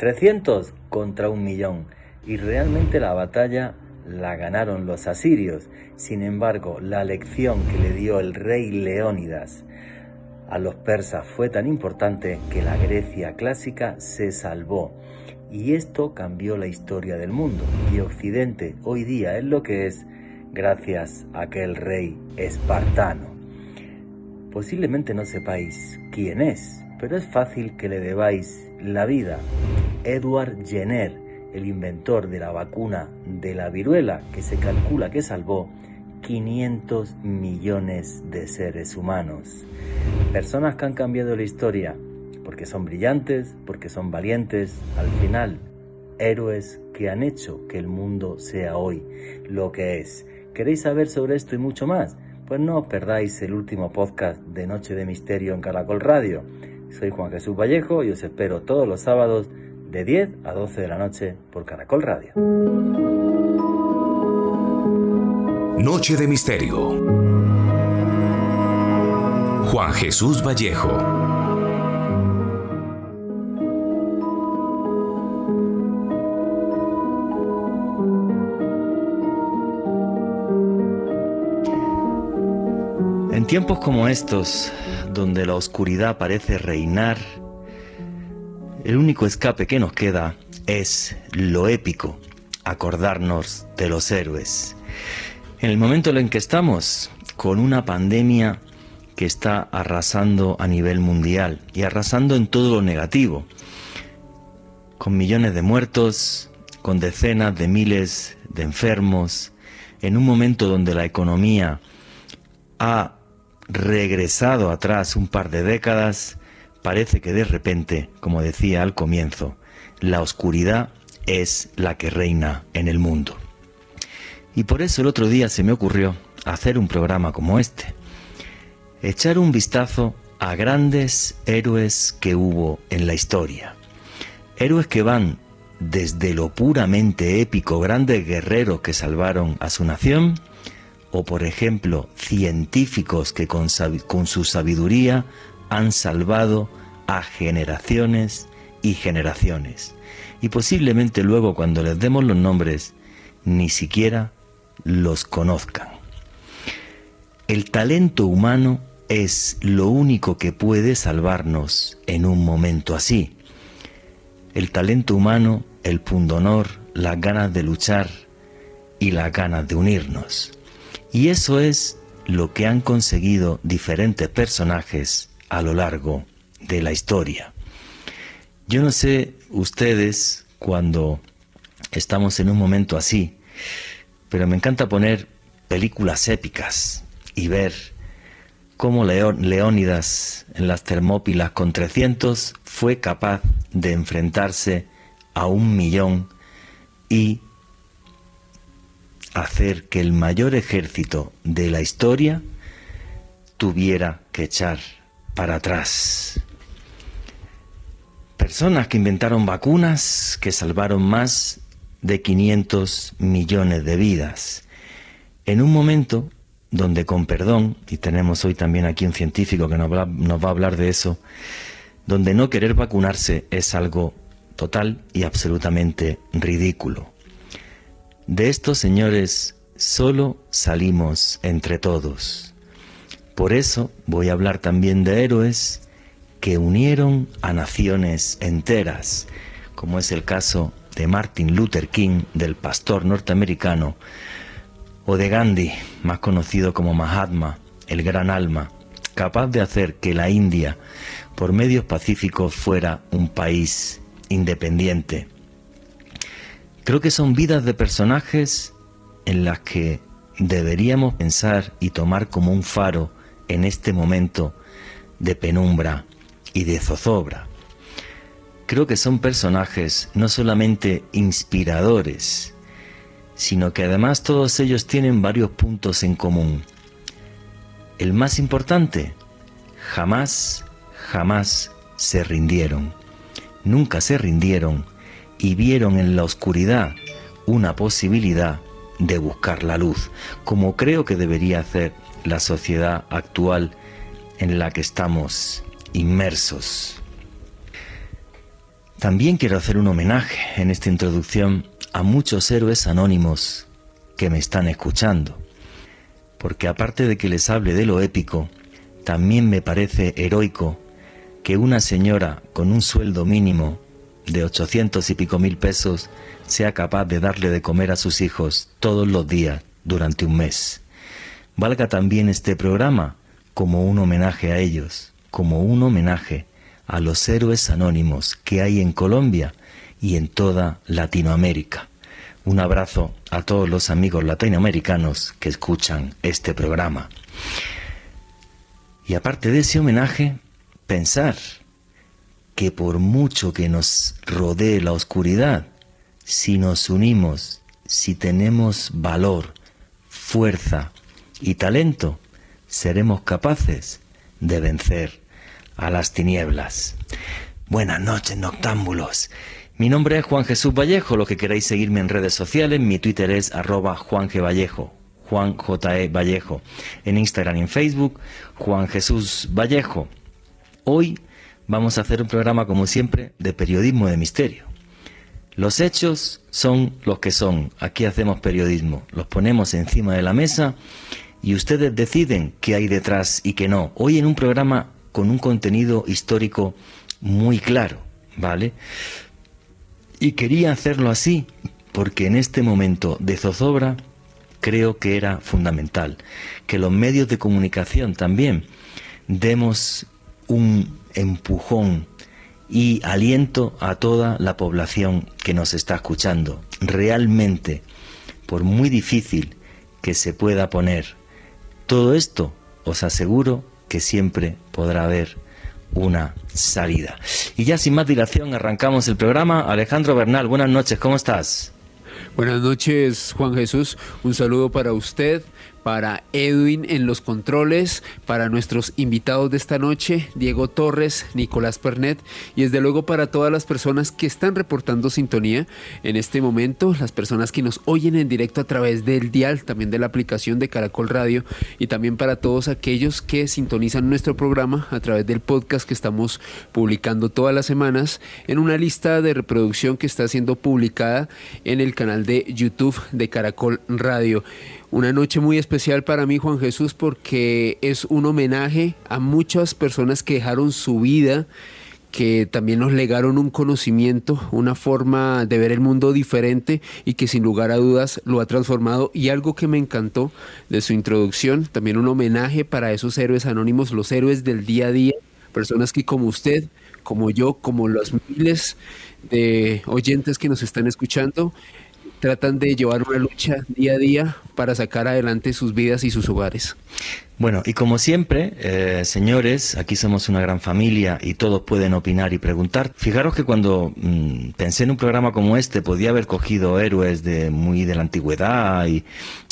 300 contra un millón. Y realmente la batalla la ganaron los asirios. Sin embargo, la lección que le dio el rey Leónidas a los persas fue tan importante que la Grecia clásica se salvó. Y esto cambió la historia del mundo. Y Occidente hoy día es lo que es gracias a aquel rey espartano. Posiblemente no sepáis quién es, pero es fácil que le debáis la vida. Edward Jenner, el inventor de la vacuna de la viruela, que se calcula que salvó 500 millones de seres humanos. Personas que han cambiado la historia porque son brillantes, porque son valientes, al final, héroes que han hecho que el mundo sea hoy lo que es. ¿Queréis saber sobre esto y mucho más? Pues no os perdáis el último podcast de Noche de Misterio en Caracol Radio. Soy Juan Jesús Vallejo y os espero todos los sábados de 10 a 12 de la noche por Caracol Radio. Noche de Misterio. Juan Jesús Vallejo. Tiempos como estos, donde la oscuridad parece reinar, el único escape que nos queda es lo épico, acordarnos de los héroes. En el momento en que estamos, con una pandemia que está arrasando a nivel mundial y arrasando en todo lo negativo, con millones de muertos, con decenas de miles de enfermos, en un momento donde la economía ha regresado atrás un par de décadas, parece que de repente, como decía al comienzo, la oscuridad es la que reina en el mundo. Y por eso el otro día se me ocurrió hacer un programa como este. Echar un vistazo a grandes héroes que hubo en la historia. Héroes que van desde lo puramente épico, grandes guerreros que salvaron a su nación, o por ejemplo científicos que con, su sabiduría han salvado a generaciones y generaciones. Y posiblemente luego cuando les demos los nombres ni siquiera los conozcan. El talento humano es lo único que puede salvarnos en un momento así. El talento humano, el pundonor, las ganas de luchar y las ganas de unirnos. Y eso es lo que han conseguido diferentes personajes a lo largo de la historia. Yo no sé ustedes cuando estamos en un momento así, pero me encanta poner películas épicas y ver cómo Leónidas en las Termópilas con 300 fue capaz de enfrentarse a un millón y hacer que el mayor ejército de la historia tuviera que echar para atrás. Personas que inventaron vacunas que salvaron más de 500 millones de vidas. En un momento donde con perdón, y tenemos hoy también aquí un científico que nos va, va a hablar de eso, donde no querer vacunarse es algo total y absolutamente ridículo. De estos señores solo salimos entre todos. Por eso voy a hablar también de héroes que unieron a naciones enteras, como es el caso de Martin Luther King, del pastor norteamericano, o de Gandhi, más conocido como Mahatma, el gran alma, capaz de hacer que la India, por medios pacíficos, fuera un país independiente. Creo que son vidas de personajes en las que deberíamos pensar y tomar como un faro en este momento de penumbra y de zozobra. Creo que son personajes no solamente inspiradores, sino que además todos ellos tienen varios puntos en común. El más importante, jamás, jamás se rindieron. Nunca se rindieron y vieron en la oscuridad una posibilidad de buscar la luz, como creo que debería hacer la sociedad actual en la que estamos inmersos. También quiero hacer un homenaje en esta introducción a muchos héroes anónimos que me están escuchando, porque aparte de que les hable de lo épico, también me parece heroico que una señora con un sueldo mínimo de 800 y pico mil pesos sea capaz de darle de comer a sus hijos todos los días durante un mes. Valga también este programa como un homenaje a ellos, como un homenaje a los héroes anónimos que hay en Colombia y en toda Latinoamérica. Un abrazo a todos los amigos latinoamericanos que escuchan este programa. Y aparte de ese homenaje, pensar que por mucho que nos rodee la oscuridad, si nos unimos, si tenemos valor, fuerza y talento, seremos capaces de vencer a las tinieblas. Buenas noches, noctámbulos. Mi nombre es Juan Jesús Vallejo, lo que queráis seguirme en redes sociales, mi Twitter es arroba Juan G. Vallejo, Juan J. E. Vallejo. En Instagram y en Facebook, Juan Jesús Vallejo. Hoy vamos a hacer un programa, como siempre, de periodismo de misterio. Los hechos son los que son. Aquí hacemos periodismo. Los ponemos encima de la mesa y ustedes deciden qué hay detrás y qué no. Hoy en un programa con un contenido histórico muy claro, ¿vale? Y quería hacerlo así porque en este momento de zozobra creo que era fundamental que los medios de comunicación también demos un empujón y aliento a toda la población que nos está escuchando. Realmente, por muy difícil que se pueda poner todo esto, os aseguro que siempre podrá haber una salida. Y ya sin más dilación arrancamos el programa. Alejandro Bernal, buenas noches, ¿cómo estás? Buenas noches, Juan Jesús. Un saludo para usted, para Edwin en los controles, para nuestros invitados de esta noche, Diego Torres, Nicolás Pernet, y desde luego para todas las personas que están reportando sintonía en este momento, las personas que nos oyen en directo a través del dial, también de la aplicación de Caracol Radio, y también para todos aquellos que sintonizan nuestro programa a través del podcast que estamos publicando todas las semanas en una lista de reproducción que está siendo publicada en el canal de YouTube de Caracol Radio. Una noche muy especial para mí, Juan Jesús, porque es un homenaje a muchas personas que dejaron su vida, que también nos legaron un conocimiento, una forma de ver el mundo diferente y que sin lugar a dudas lo ha transformado. Y algo que me encantó de su introducción, también un homenaje para esos héroes anónimos, los héroes del día a día, personas que como usted, como yo, como los miles de oyentes que nos están escuchando, tratan de llevar una lucha día a día para sacar adelante sus vidas y sus hogares. Bueno, y como siempre, eh, señores, aquí somos una gran familia y todos pueden opinar y preguntar. Fijaros que cuando mm, pensé en un programa como este, podía haber cogido héroes de muy de la antigüedad y,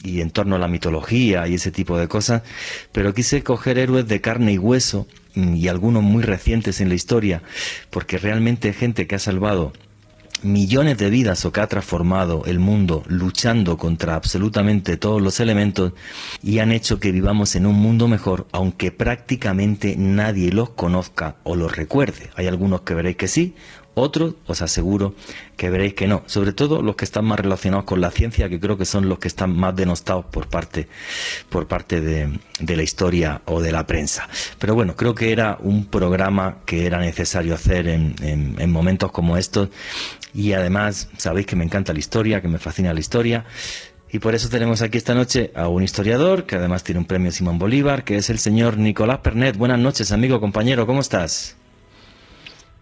y en torno a la mitología y ese tipo de cosas, pero quise coger héroes de carne y hueso mm, y algunos muy recientes en la historia, porque realmente gente que ha salvado millones de vidas o que ha transformado el mundo luchando contra absolutamente todos los elementos y han hecho que vivamos en un mundo mejor aunque prácticamente nadie los conozca o los recuerde. Hay algunos que veréis que sí, otros os aseguro que veréis que no, sobre todo los que están más relacionados con la ciencia, que creo que son los que están más denostados por parte, por parte de, la historia o de la prensa. Pero bueno, creo que era un programa que era necesario hacer en, en momentos como estos y además sabéis que me encanta la historia, que me fascina la historia. Y por eso tenemos aquí esta noche a un historiador que además tiene un premio Simón Bolívar, que es el señor Nicolás Pernet. Buenas noches, amigo, compañero, ¿cómo estás?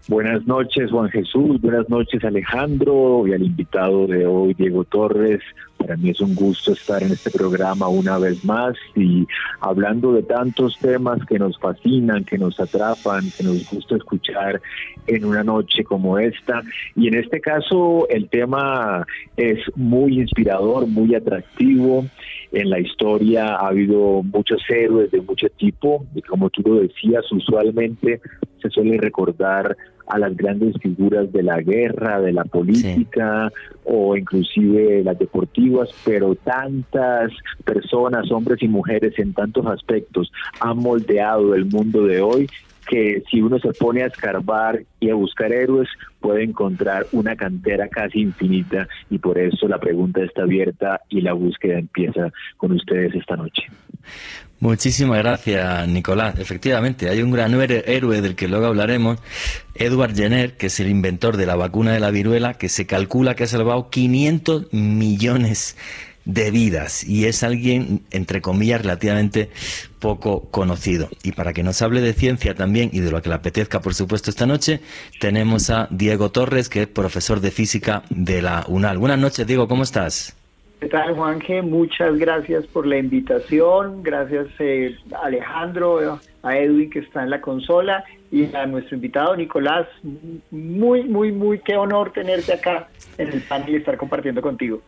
Buenas noches, Juan Jesús. Buenas noches, Alejandro, y al invitado de hoy, Diego Torres. Para mí es un gusto estar en este programa una vez más y hablando de tantos temas que nos fascinan, que nos atrapan, que nos gusta escuchar en una noche como esta. Y en este caso el tema es muy inspirador, muy atractivo. En la historia ha habido muchos héroes de mucho tipo y como tú lo decías, usualmente se suele recordar a las grandes figuras de la guerra, de la política o inclusive las deportivas, pero tantas personas, hombres y mujeres en tantos aspectos han moldeado el mundo de hoy que si uno se pone a escarbar y a buscar héroes, puede encontrar una cantera casi infinita y por eso la pregunta está abierta y la búsqueda empieza con ustedes esta noche. Muchísimas gracias, Nicolás. Efectivamente, hay un gran héroe del que luego hablaremos, Edward Jenner, que es el inventor de la vacuna de la viruela, que se calcula que ha salvado 500 millones de vidas y es alguien, entre comillas, relativamente poco conocido. Y para que nos hable de ciencia también y de lo que le apetezca, por supuesto, esta noche, tenemos a Diego Torres, que es profesor de física de la UNAL. Buenas noches, Diego, ¿cómo estás? ¿Qué tal, Juanje? Muchas gracias por la invitación. Gracias, eh, Alejandro, a Edwin, que está en la consola, y a nuestro invitado, Nicolás. Muy, muy, muy, qué honor tenerte acá en el panel y estar compartiendo contigo.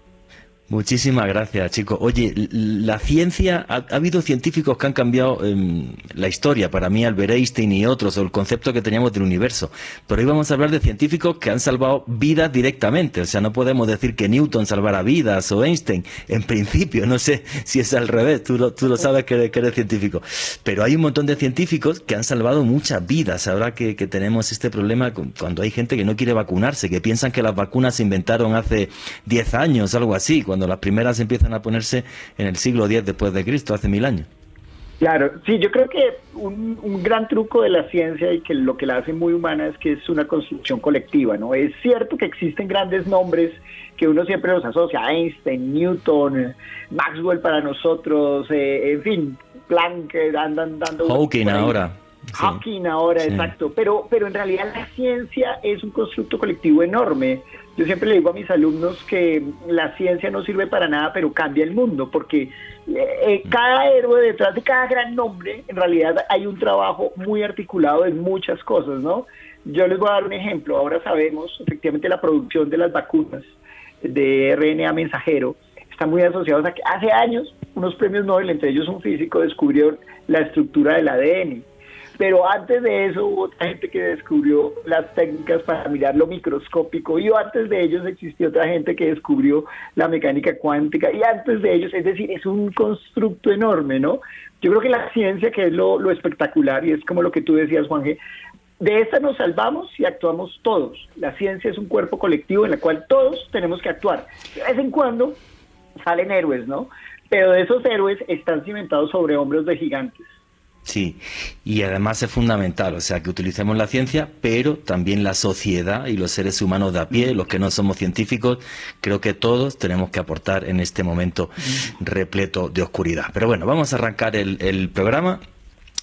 Muchísimas gracias, chicos. Oye, la ciencia, ha, habido científicos que han cambiado em, la historia, para mí Albert Einstein y otros, o el concepto que teníamos del universo. Pero hoy vamos a hablar de científicos que han salvado vidas directamente. O sea, no podemos decir que Newton salvara vidas o Einstein. En principio, no sé si es al revés, tú lo, tú lo sabes que eres, científico. Pero hay un montón de científicos que han salvado muchas vidas. Ahora que, que tenemos este problema cuando hay gente que no quiere vacunarse, que piensan que las vacunas se inventaron hace 10 años, algo así, las primeras empiezan a ponerse en el siglo X después de Cristo, hace mil años. Claro, sí, yo creo que un, gran truco de la ciencia y que lo que la hace muy humana es que es una construcción colectiva, ¿no? Es cierto que existen grandes nombres que uno siempre los asocia, Einstein, Newton, Maxwell para nosotros, eh, en fin, Planck, andan dando... Hawking ahora. Hawking ahora, exacto. Pero, pero en realidad la ciencia es un constructo colectivo enorme. Yo siempre le digo a mis alumnos que la ciencia no sirve para nada, pero cambia el mundo, porque eh, cada héroe detrás de cada gran nombre, en realidad hay un trabajo muy articulado en muchas cosas, ¿no? Yo les voy a dar un ejemplo. Ahora sabemos, efectivamente, la producción de las vacunas de RNA mensajero está muy asociados a que hace años unos premios Nobel, entre ellos un físico, descubrieron la estructura del ADN pero antes de eso hubo otra gente que descubrió las técnicas para mirar lo microscópico y antes de ellos existió otra gente que descubrió la mecánica cuántica y antes de ellos, es decir, es un constructo enorme, ¿no? Yo creo que la ciencia, que es lo, lo espectacular y es como lo que tú decías, Juanje, de esta nos salvamos y actuamos todos. La ciencia es un cuerpo colectivo en el cual todos tenemos que actuar. De vez en cuando salen héroes, ¿no? Pero esos héroes están cimentados sobre hombros de gigantes. Sí, y además es fundamental, o sea, que utilicemos la ciencia, pero también la sociedad y los seres humanos de a pie, los que no somos científicos, creo que todos tenemos que aportar en este momento repleto de oscuridad. Pero bueno, vamos a arrancar el, programa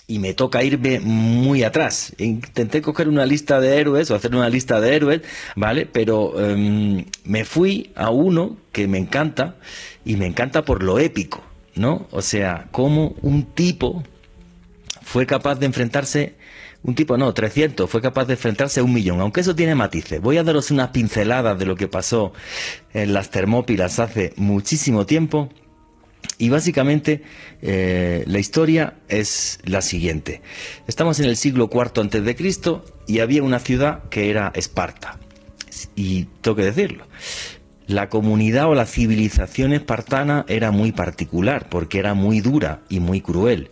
y me toca irme muy atrás. Intenté coger una lista de héroes o hacer una lista de héroes, ¿vale? Pero em, me fui a uno que me encanta y me encanta por lo épico, ¿no? O sea, como un tipo fue capaz de enfrentarse, un tipo no, 300, fue capaz de enfrentarse a un millón, aunque eso tiene matices. Voy a daros unas pinceladas de lo que pasó en las Termópilas hace muchísimo tiempo. Y básicamente eh, la historia es la siguiente. Estamos en el siglo IV antes de Cristo y había una ciudad que era Esparta. Y tengo que decirlo. La comunidad o la civilización espartana era muy particular porque era muy dura y muy cruel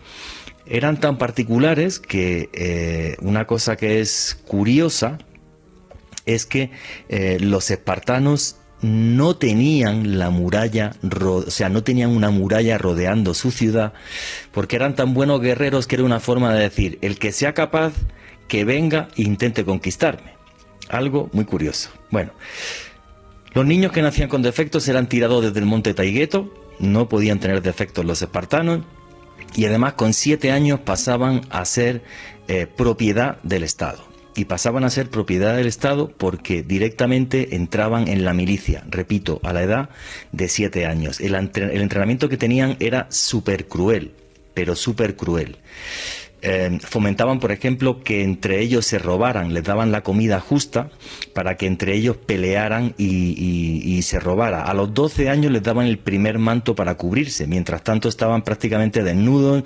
eran tan particulares que eh, una cosa que es curiosa es que eh, los espartanos no tenían la muralla, o sea, no tenían una muralla rodeando su ciudad, porque eran tan buenos guerreros que era una forma de decir, el que sea capaz, que venga e intente conquistarme. Algo muy curioso. Bueno, los niños que nacían con defectos eran tirados desde el monte Taigueto, no podían tener defectos los espartanos, y además con siete años pasaban a ser eh, propiedad del Estado. Y pasaban a ser propiedad del Estado porque directamente entraban en la milicia, repito, a la edad de siete años. El, el entrenamiento que tenían era súper cruel, pero súper cruel. Eh, fomentaban, por ejemplo, que entre ellos se robaran, les daban la comida justa para que entre ellos pelearan y, se robara. A los 12 años les daban el primer manto para cubrirse, mientras tanto estaban prácticamente desnudos,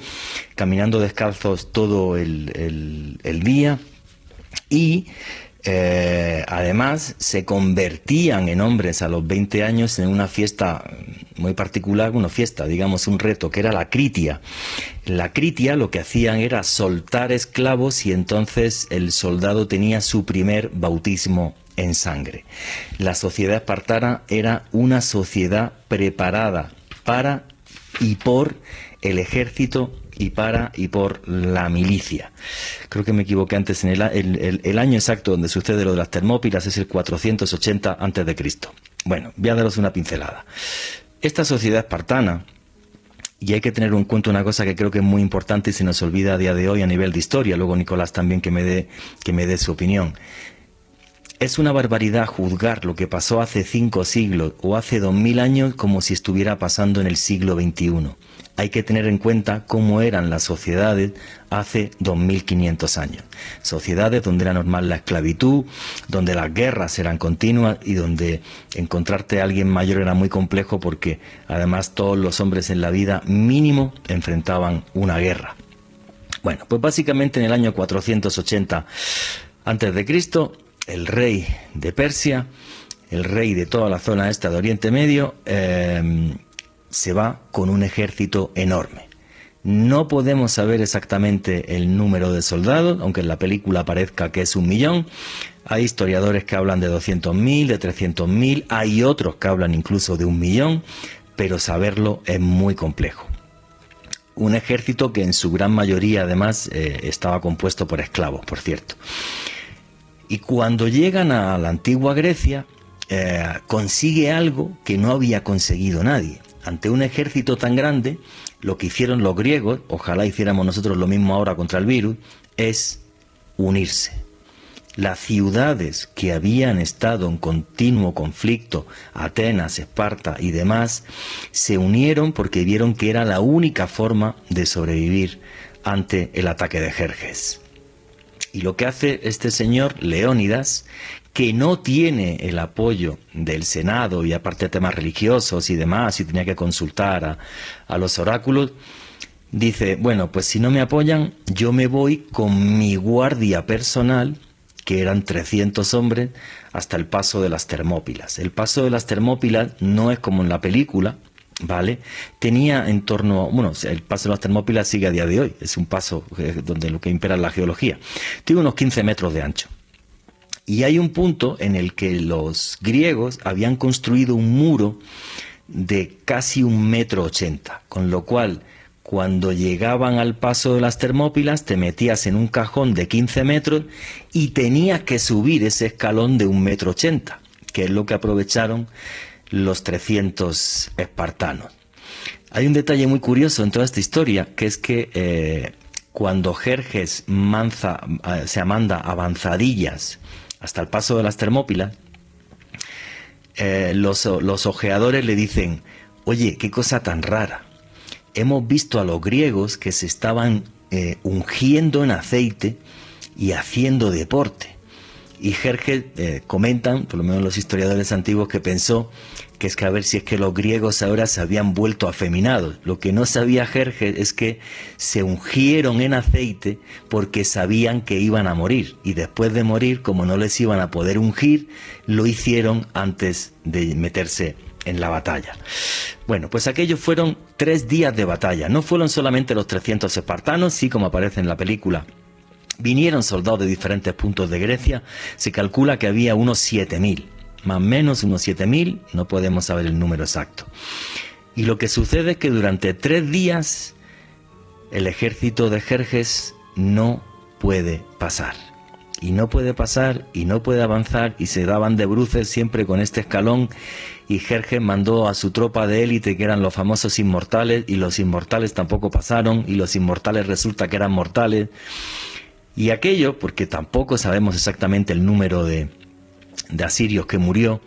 caminando descalzos todo el, día y eh, además, se convertían en hombres a los 20 años en una fiesta muy particular, una fiesta, digamos, un reto, que era la critia. La critia lo que hacían era soltar esclavos y entonces el soldado tenía su primer bautismo en sangre. La sociedad espartana era una sociedad preparada para y por el ejército y para y por la milicia. Creo que me equivoqué antes en el, año exacto donde sucede lo de las Termópilas es el 480 antes de Cristo. Bueno, voy a daros una pincelada. Esta sociedad espartana, y hay que tener en cuenta una cosa que creo que es muy importante y se nos olvida a día de hoy a nivel de historia, luego Nicolás también que me dé, que me dé su opinión. Es una barbaridad juzgar lo que pasó hace cinco siglos o hace dos mil años como si estuviera pasando en el siglo XXI hay que tener en cuenta cómo eran las sociedades hace 2500 años. Sociedades donde era normal la esclavitud, donde las guerras eran continuas y donde encontrarte a alguien mayor era muy complejo porque además todos los hombres en la vida mínimo enfrentaban una guerra. Bueno, pues básicamente en el año 480 antes de Cristo, el rey de Persia, el rey de toda la zona esta de Oriente Medio, eh, se va con un ejército enorme. No podemos saber exactamente el número de soldados, aunque en la película parezca que es un millón. Hay historiadores que hablan de 200.000, de 300.000, hay otros que hablan incluso de un millón, pero saberlo es muy complejo. Un ejército que en su gran mayoría además eh, estaba compuesto por esclavos, por cierto. Y cuando llegan a la antigua Grecia, eh, consigue algo que no había conseguido nadie ante un ejército tan grande, lo que hicieron los griegos, ojalá hiciéramos nosotros lo mismo ahora contra el virus, es unirse. Las ciudades que habían estado en continuo conflicto, Atenas, Esparta y demás, se unieron porque vieron que era la única forma de sobrevivir ante el ataque de Jerjes. Y lo que hace este señor Leónidas que no tiene el apoyo del Senado y aparte de temas religiosos y demás, y tenía que consultar a, los oráculos, dice, bueno, pues si no me apoyan, yo me voy con mi guardia personal, que eran 300 hombres, hasta el paso de las Termópilas. El paso de las Termópilas no es como en la película, ¿vale? Tenía en torno, bueno, el paso de las Termópilas sigue a día de hoy, es un paso eh, donde lo que impera es la geología. Tiene unos 15 metros de ancho. Y hay un punto en el que los griegos habían construido un muro de casi un metro ochenta, con lo cual cuando llegaban al paso de las Termópilas te metías en un cajón de 15 metros y tenías que subir ese escalón de un metro ochenta, que es lo que aprovecharon los 300 espartanos. Hay un detalle muy curioso en toda esta historia, que es que eh, cuando Jerjes manza, eh, se manda avanzadillas hasta el paso de las Termópilas, eh, los, ojeadores le dicen, oye, qué cosa tan rara. Hemos visto a los griegos que se estaban eh, ungiendo en aceite y haciendo deporte. Y Jerjes eh, comentan, por lo menos los historiadores antiguos, que pensó que es que a ver si es que los griegos ahora se habían vuelto afeminados. Lo que no sabía Jerjes es que se ungieron en aceite porque sabían que iban a morir y después de morir, como no les iban a poder ungir, lo hicieron antes de meterse en la batalla. Bueno, pues aquellos fueron tres días de batalla. No fueron solamente los 300 espartanos, sí como aparece en la película. Vinieron soldados de diferentes puntos de Grecia. Se calcula que había unos 7000 más o menos unos 7.000, no podemos saber el número exacto. Y lo que sucede es que durante tres días el ejército de Jerjes no puede pasar. Y no puede pasar y no puede avanzar y se daban de bruces siempre con este escalón y Jerjes mandó a su tropa de élite que eran los famosos inmortales y los inmortales tampoco pasaron y los inmortales resulta que eran mortales. Y aquello, porque tampoco sabemos exactamente el número de, de asirios que murió,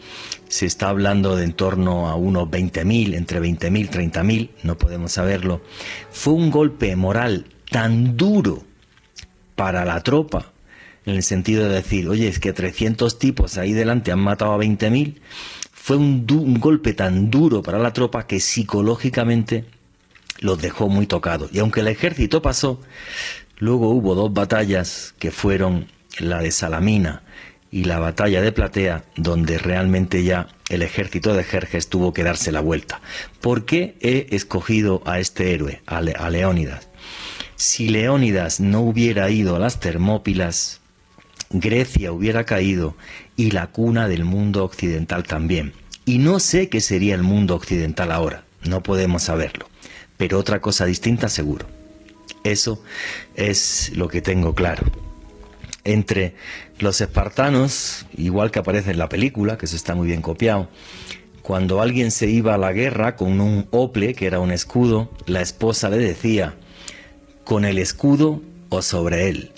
se está hablando de en torno a unos 20.000, entre 20.000 y 30.000, no podemos saberlo, fue un golpe moral tan duro para la tropa, en el sentido de decir, oye, es que 300 tipos ahí delante han matado a 20.000, fue un golpe tan duro para la tropa que psicológicamente los dejó muy tocados. Y aunque el ejército pasó, luego hubo dos batallas que fueron la de Salamina y la batalla de Platea, donde realmente ya el ejército de Jerjes tuvo que darse la vuelta. ¿Por qué he escogido a este héroe, a, Leónidas? Si Leónidas no hubiera ido a las Termópilas, Grecia hubiera caído y la cuna del mundo occidental también. Y no sé qué sería el mundo occidental ahora, no podemos saberlo, pero otra cosa distinta seguro. Eso es lo que tengo claro entre los espartanos, igual que aparece en la película, que eso está muy bien copiado, cuando alguien se iba a la guerra con un ople, que era un escudo, la esposa le decía, con el escudo o sobre él.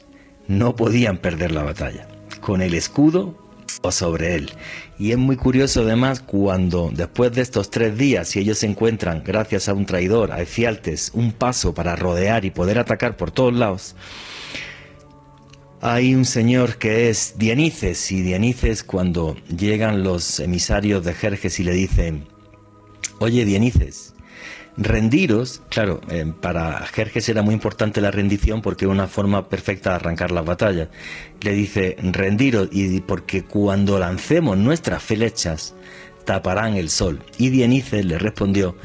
No podían perder la batalla. Con el escudo o sobre él. Y es muy curioso además cuando después de estos tres días, si ellos se encuentran, gracias a un traidor, a Efialtes, un paso para rodear y poder atacar por todos lados, hay un señor que es Dianices y Dianices cuando llegan los emisarios de Jerjes y le dicen, oye Dianices, rendiros, claro, eh, para Jerjes era muy importante la rendición porque era una forma perfecta de arrancar las batallas. Le dice, rendiros y porque cuando lancemos nuestras flechas taparán el sol. Y Dianices le respondió,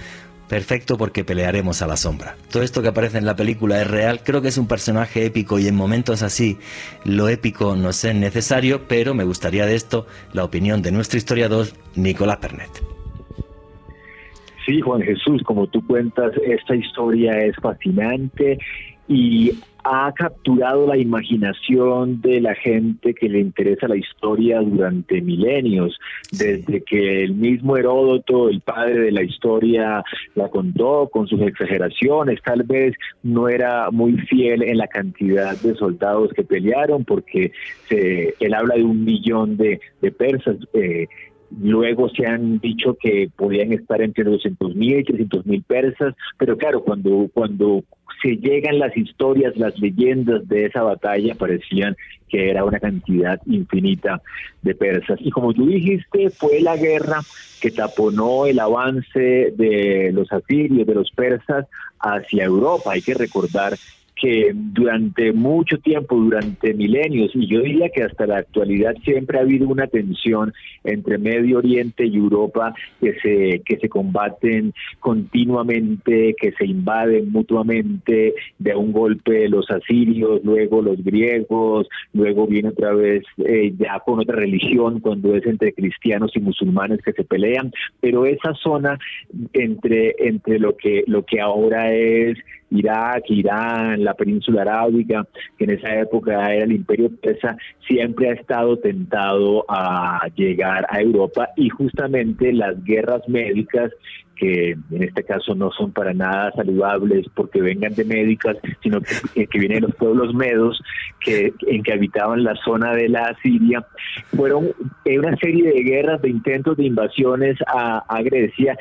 Perfecto porque pelearemos a la sombra. Todo esto que aparece en la película es real, creo que es un personaje épico y en momentos así lo épico no es necesario, pero me gustaría de esto la opinión de nuestro historiador Nicolás Pernet. Sí, Juan Jesús, como tú cuentas, esta historia es fascinante y ha capturado la imaginación de la gente que le interesa la historia durante milenios, desde que el mismo Heródoto, el padre de la historia, la contó con sus exageraciones, tal vez no era muy fiel en la cantidad de soldados que pelearon, porque se, él habla de un millón de, persas. Eh, Luego se han dicho que podían estar entre 200.000 y 300.000 persas, pero claro, cuando, cuando se llegan las historias, las leyendas de esa batalla, parecían que era una cantidad infinita de persas. Y como tú dijiste, fue la guerra que taponó el avance de los asirios, de los persas hacia Europa. Hay que recordar que durante mucho tiempo, durante milenios, y yo diría que hasta la actualidad siempre ha habido una tensión entre Medio Oriente y Europa que se, que se combaten continuamente, que se invaden mutuamente, de un golpe los asirios, luego los griegos, luego viene otra vez eh, ya con otra religión cuando es entre cristianos y musulmanes que se pelean, pero esa zona entre, entre lo que lo que ahora es Irak, Irán, la península arábiga, que en esa época era el imperio persa, siempre ha estado tentado a llegar a Europa y justamente las guerras médicas que en este caso no son para nada saludables porque vengan de médicas, sino que, vienen de los pueblos medos que, en que habitaban la zona de la Siria, fueron una serie de guerras, de intentos de invasiones a Grecia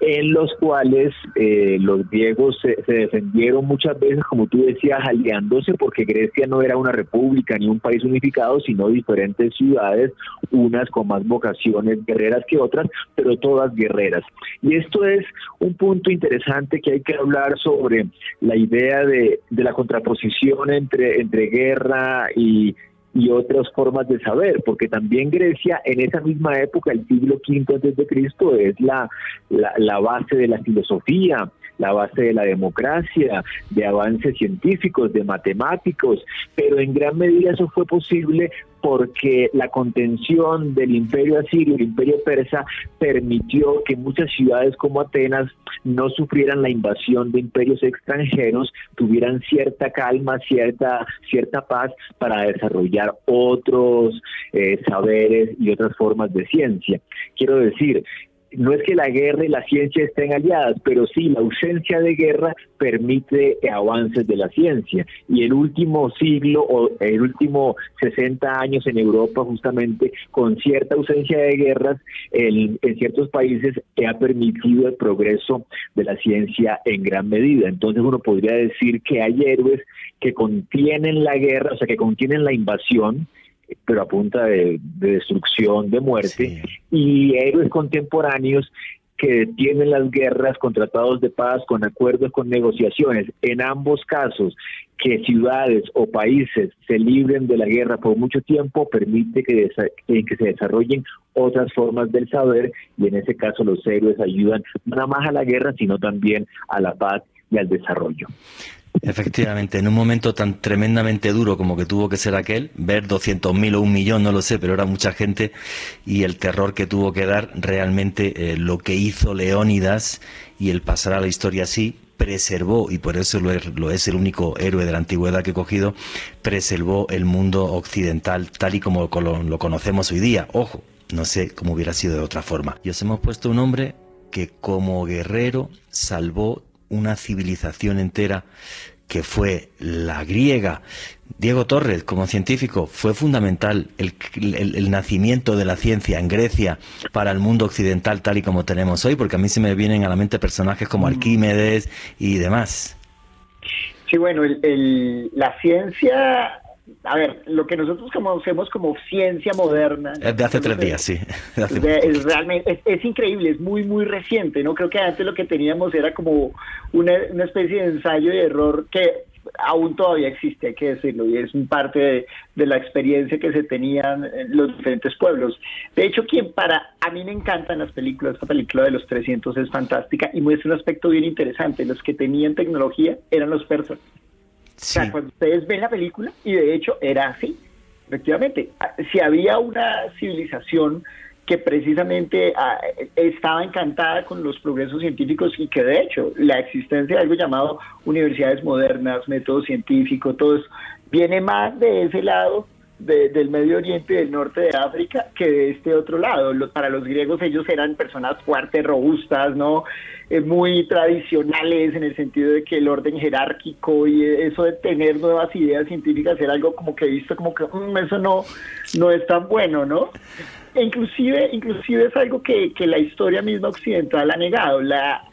en los cuales eh, los griegos se, defendieron muchas veces, como tú decías, aliándose porque Grecia no era una república ni un país unificado, sino diferentes ciudades, unas con más vocaciones guerreras que otras, pero todas guerreras. Y esto es un punto interesante que hay que hablar sobre la idea de, de la contraposición entre, entre guerra y y otras formas de saber, porque también Grecia en esa misma época, el siglo V antes de Cristo, es la, la, la base de la filosofía, la base de la democracia, de avances científicos, de matemáticos, pero en gran medida eso fue posible porque la contención del imperio asirio, el imperio persa, permitió que muchas ciudades como Atenas no sufrieran la invasión de imperios extranjeros, tuvieran cierta calma, cierta, cierta paz para desarrollar otros eh, saberes y otras formas de ciencia. Quiero decir, no es que la guerra y la ciencia estén aliadas, pero sí la ausencia de guerra permite avances de la ciencia. Y el último siglo o el último 60 años en Europa, justamente con cierta ausencia de guerras en, ciertos países, ha permitido el progreso de la ciencia en gran medida. Entonces uno podría decir que hay héroes que contienen la guerra, o sea, que contienen la invasión, pero a punta de, destrucción, de muerte, y héroes contemporáneos que detienen las guerras con tratados de paz, con acuerdos, con negociaciones. En ambos casos, que ciudades o países se libren de la guerra por mucho tiempo permite que, que se desarrollen otras formas del saber y en ese caso los héroes ayudan no nada más a la guerra, sino también a la paz y al desarrollo. Efectivamente, en un momento tan tremendamente duro como que tuvo que ser aquel, ver 200.000 o un millón, no lo sé, pero era mucha gente y el terror que tuvo que dar realmente eh, lo que hizo Leónidas y el pasar a la historia así, preservó, y por eso lo es, lo es, el único héroe de la antigüedad que he cogido, preservó el mundo occidental tal y como lo, lo conocemos hoy día. Ojo, no sé cómo hubiera sido de otra forma. Y os hemos puesto un hombre que como guerrero salvó una civilización entera que fue la griega. Diego Torres, como científico, fue fundamental el, nacimiento de la ciencia en Grecia para el mundo occidental tal y como tenemos hoy, porque a mí se me vienen a la mente personajes como mm. Arquímedes y demás. Sí, bueno, la ciencia a ver, lo que nosotros conocemos como ciencia moderna. Es de hace tres días, sí. es, realmente, es, increíble, es muy, muy reciente, ¿no? Creo que antes lo que teníamos era como una, una especie de ensayo y error que aún todavía existe, hay que decirlo, y es parte de, de, la experiencia que se tenían en los diferentes pueblos. De hecho, quien para, a mí me encantan las películas, esta película de los 300 es fantástica y muestra un aspecto bien interesante, los que tenían tecnología eran los persas. Cuando ustedes ven la película, y de hecho era así, efectivamente, ah, si había una civilización que precisamente ah, estaba encantada con los progresos científicos y que de hecho la existencia de algo llamado universidades modernas, método científico, todo eso, viene más de ese lado del Medio Oriente y del norte de África que de este otro lado. para los griegos ellos eran personas fuertes, robustas, ¿no? Eh, muy tradicionales en el sentido de que el orden jerárquico y eso de tener nuevas ideas científicas era algo como que visto como que mm, eso no, no es tan bueno, ¿no? E inclusive, inclusive es algo que, que la historia misma occidental ha negado. La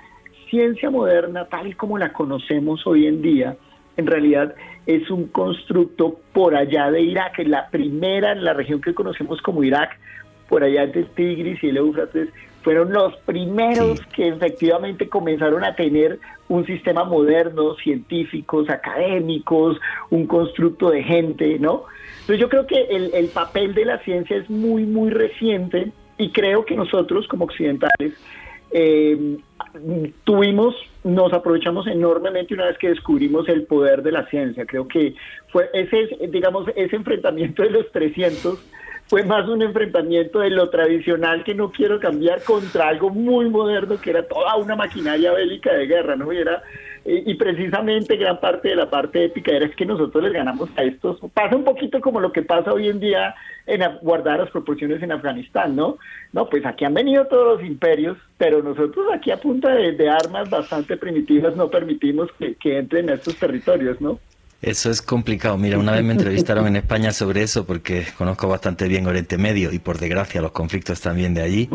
ciencia moderna, tal como la conocemos hoy en día, en realidad es un constructo por allá de Irak, es la primera en la región que conocemos como Irak, por allá entre Tigris y el Éufrates, fueron los primeros que efectivamente comenzaron a tener un sistema moderno, científicos, académicos, un constructo de gente, ¿no? Entonces yo creo que el, el papel de la ciencia es muy, muy reciente y creo que nosotros como occidentales eh, tuvimos, nos aprovechamos enormemente una vez que descubrimos el poder de la ciencia. Creo que fue ese, digamos, ese enfrentamiento de los 300 fue más un enfrentamiento de lo tradicional que no quiero cambiar contra algo muy moderno que era toda una maquinaria bélica de guerra, ¿no? Y, y precisamente gran parte de la parte épica era es que nosotros les ganamos a estos. Pasa un poquito como lo que pasa hoy en día en guardar las proporciones en Afganistán, ¿no? No, pues aquí han venido todos los imperios, pero nosotros aquí a punta de, armas bastante primitivas no permitimos que entren a estos territorios, ¿no? Eso es complicado. Mira, una vez me entrevistaron en España sobre eso porque conozco bastante bien Oriente Medio y por desgracia los conflictos también de allí.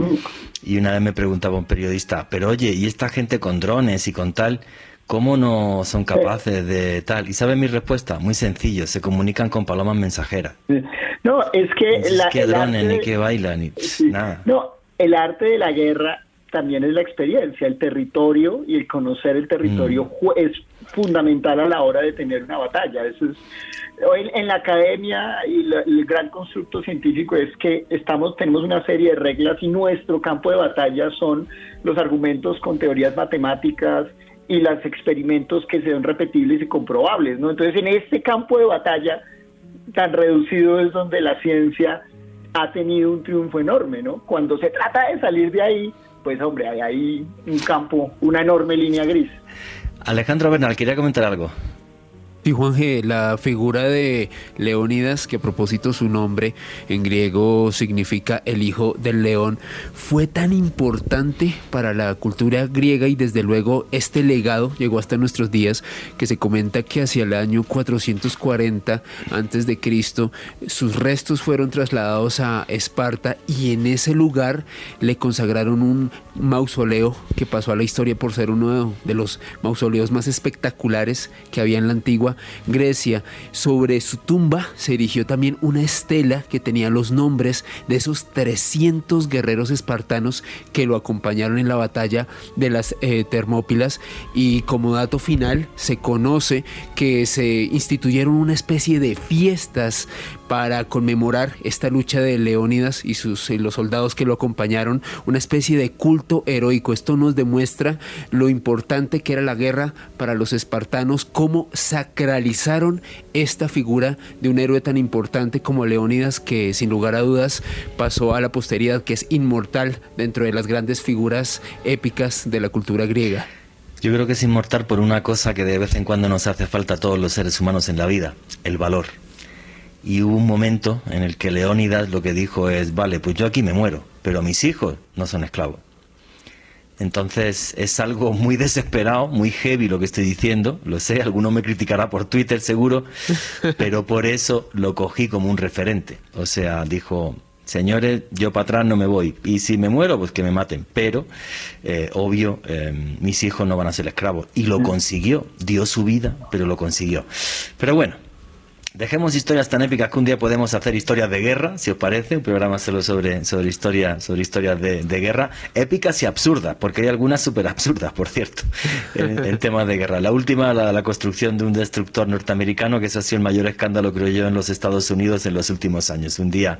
Y una vez me preguntaba un periodista, pero oye, ¿y esta gente con drones y con tal? ¿Cómo no son capaces de tal? ¿Y saben mi respuesta? Muy sencillo, se comunican con palomas mensajeras. No, es que... la, que drones, ni que bailan, ni nada. No, el arte de la guerra también es la experiencia, el territorio y el conocer el territorio mm. es fundamental a la hora de tener una batalla. Eso es, hoy en la academia y el gran constructo científico es que estamos tenemos una serie de reglas y nuestro campo de batalla son los argumentos con teorías matemáticas y los experimentos que sean repetibles y comprobables, ¿no? Entonces, en este campo de batalla tan reducido es donde la ciencia ha tenido un triunfo enorme, ¿no? Cuando se trata de salir de ahí, pues hombre, hay ahí un campo, una enorme línea gris. Alejandro Bernal, quería comentar algo. Sí, Juan G., la figura de Leónidas, que a propósito su nombre en griego significa el hijo del león, fue tan importante para la cultura griega y desde luego este legado llegó hasta nuestros días que se comenta que hacia el año 440 antes de Cristo sus restos fueron trasladados a Esparta y en ese lugar le consagraron un mausoleo que pasó a la historia por ser uno de los mausoleos más espectaculares que había en la antigua Grecia. Sobre su tumba se erigió también una estela que tenía los nombres de esos 300 guerreros espartanos que lo acompañaron en la batalla de las eh, Termópilas y como dato final se conoce que se instituyeron una especie de fiestas para conmemorar esta lucha de Leónidas y, sus, los soldados que lo acompañaron, una especie de culto heroico. Esto nos demuestra lo importante que era la guerra para los espartanos, cómo sacralizaron esta figura de un héroe tan importante como Leónidas, que sin lugar a dudas pasó a la posteridad, que es inmortal dentro de las grandes figuras épicas de la cultura griega. Yo creo que es inmortal por una cosa que de vez en cuando nos hace falta a todos los seres humanos en la vida, el valor y hubo un momento en el que Leónidas lo que dijo es, vale, pues yo aquí me muero, pero mis hijos no son esclavos. Entonces es algo muy desesperado, muy heavy lo que estoy diciendo, lo sé, alguno me criticará por Twitter seguro, pero por eso lo cogí como un referente. O sea, dijo, señores, yo para atrás no me voy, y si me muero, pues que me maten, pero eh, obvio, eh, mis hijos no van a ser esclavos. Y lo mm. consiguió, dio su vida, pero lo consiguió. Pero bueno, Dejemos historias tan épicas que un día podemos hacer historias de guerra, si os parece, un programa solo sobre, sobre, historia, sobre historias de, guerra, épicas y absurdas, porque hay algunas súper absurdas, por cierto, en, temas de guerra. La última, la, la construcción de un destructor norteamericano, que eso ha sido el mayor escándalo, creo yo, en los Estados Unidos en los últimos años. Un día,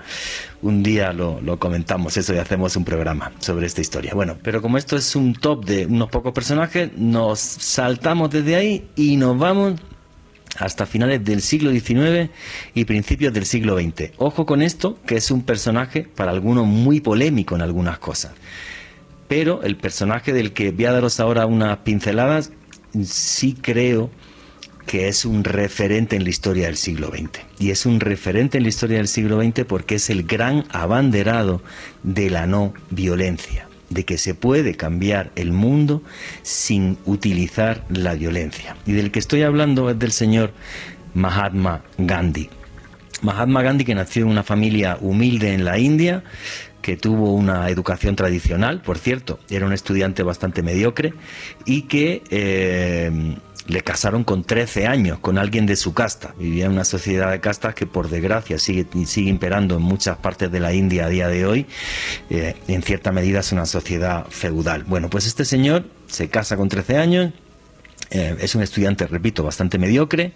un día lo, lo comentamos eso y hacemos un programa sobre esta historia. Bueno, pero como esto es un top de unos pocos personajes, nos saltamos desde ahí y nos vamos hasta finales del siglo XIX y principios del siglo XX. Ojo con esto, que es un personaje para algunos muy polémico en algunas cosas. Pero el personaje del que voy a daros ahora unas pinceladas, sí creo que es un referente en la historia del siglo XX. Y es un referente en la historia del siglo XX porque es el gran abanderado de la no violencia de que se puede cambiar el mundo sin utilizar la violencia. Y del que estoy hablando es del señor Mahatma Gandhi. Mahatma Gandhi que nació en una familia humilde en la India, que tuvo una educación tradicional, por cierto, era un estudiante bastante mediocre y que eh, le casaron con 13 años con alguien de su casta. Vivía en una sociedad de castas que por desgracia sigue, sigue imperando en muchas partes de la India a día de hoy. Eh, en cierta medida es una sociedad feudal. Bueno, pues este señor se casa con 13 años. Eh, es un estudiante, repito, bastante mediocre.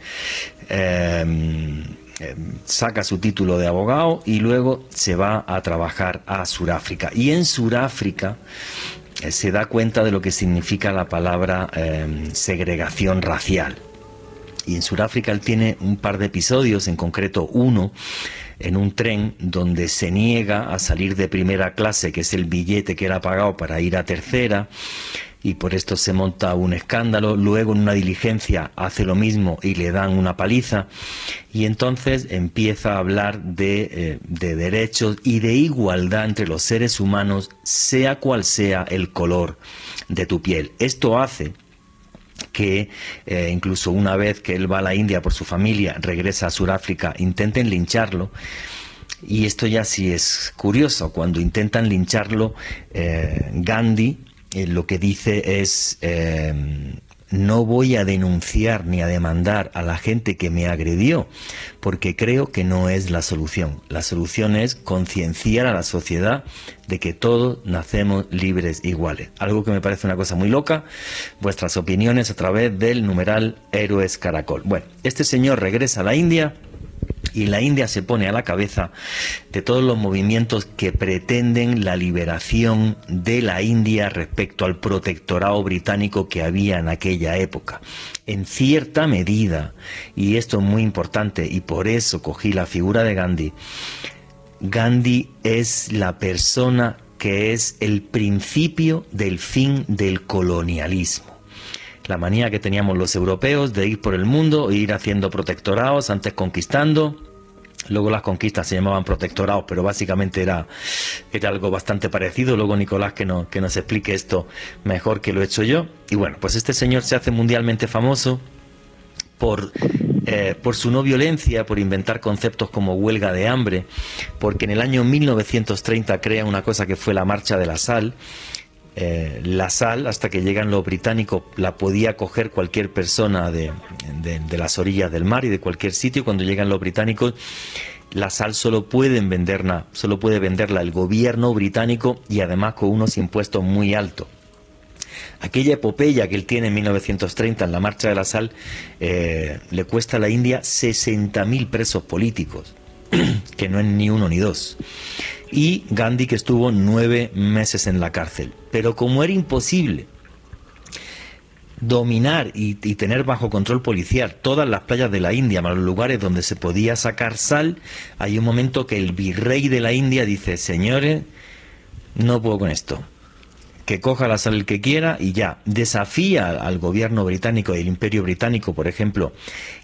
Eh, saca su título de abogado y luego se va a trabajar a Sudáfrica. Y en Sudáfrica se da cuenta de lo que significa la palabra em, segregación racial. Y en Sudáfrica él tiene un par de episodios, en concreto uno, en un tren donde se niega a salir de primera clase, que es el billete que era pagado para ir a tercera, y por esto se monta un escándalo. Luego en una diligencia hace lo mismo y le dan una paliza. Y entonces empieza a hablar de, eh, derechos y de igualdad entre los seres humanos, sea cual sea el color de tu piel. Esto hace que eh, incluso una vez que él va a la India por su familia, regresa a Sudáfrica, intenten lincharlo. Y esto ya sí es curioso, cuando intentan lincharlo, eh, Gandhi eh, lo que dice es em, no voy a denunciar ni a demandar a la gente que me agredió, porque creo que no es la solución. La solución es concienciar a la sociedad de que todos nacemos libres iguales. Algo que me parece una cosa muy loca. Vuestras opiniones a través del numeral Héroes Caracol. Bueno, este señor regresa a la India y la India se pone a la cabeza de todos los movimientos que pretenden la liberación de la India respecto al protectorado británico que había en aquella época. En cierta medida, y esto es muy importante y por eso cogí la figura de Gandhi, Gandhi es la persona que es el principio del fin del colonialismo la manía que teníamos los europeos de ir por el mundo, e ir haciendo protectorados, antes conquistando. Luego las conquistas se llamaban protectorados, pero básicamente era, era algo bastante parecido. Luego Nicolás que, no, que nos explique esto mejor que lo he hecho yo. Y bueno, pues este señor se hace mundialmente famoso por, eh, por su no violencia, por inventar conceptos como huelga de hambre, porque en el año 1930 crea una cosa que fue la Marcha de la Sal, eh, la sal, hasta que llegan los británicos, la podía coger cualquier persona de, las orillas del mar y de cualquier sitio. Cuando llegan los británicos, la sal solo pueden venderla, solo puede venderla el gobierno británico y además con unos impuestos muy altos. Aquella epopeya que él tiene en 1930 en la marcha de la sal eh, le cuesta a la India 60.000 presos políticos, que no es ni uno ni dos y Gandhi que estuvo nueve meses en la cárcel. Pero como era imposible dominar y, tener bajo control policial todas las playas de la India, los lugares donde se podía sacar sal, hay un momento que el virrey de la India dice, señores, no puedo con esto. Que coja la sal el que quiera y ya. Desafía al gobierno británico y el imperio británico, por ejemplo,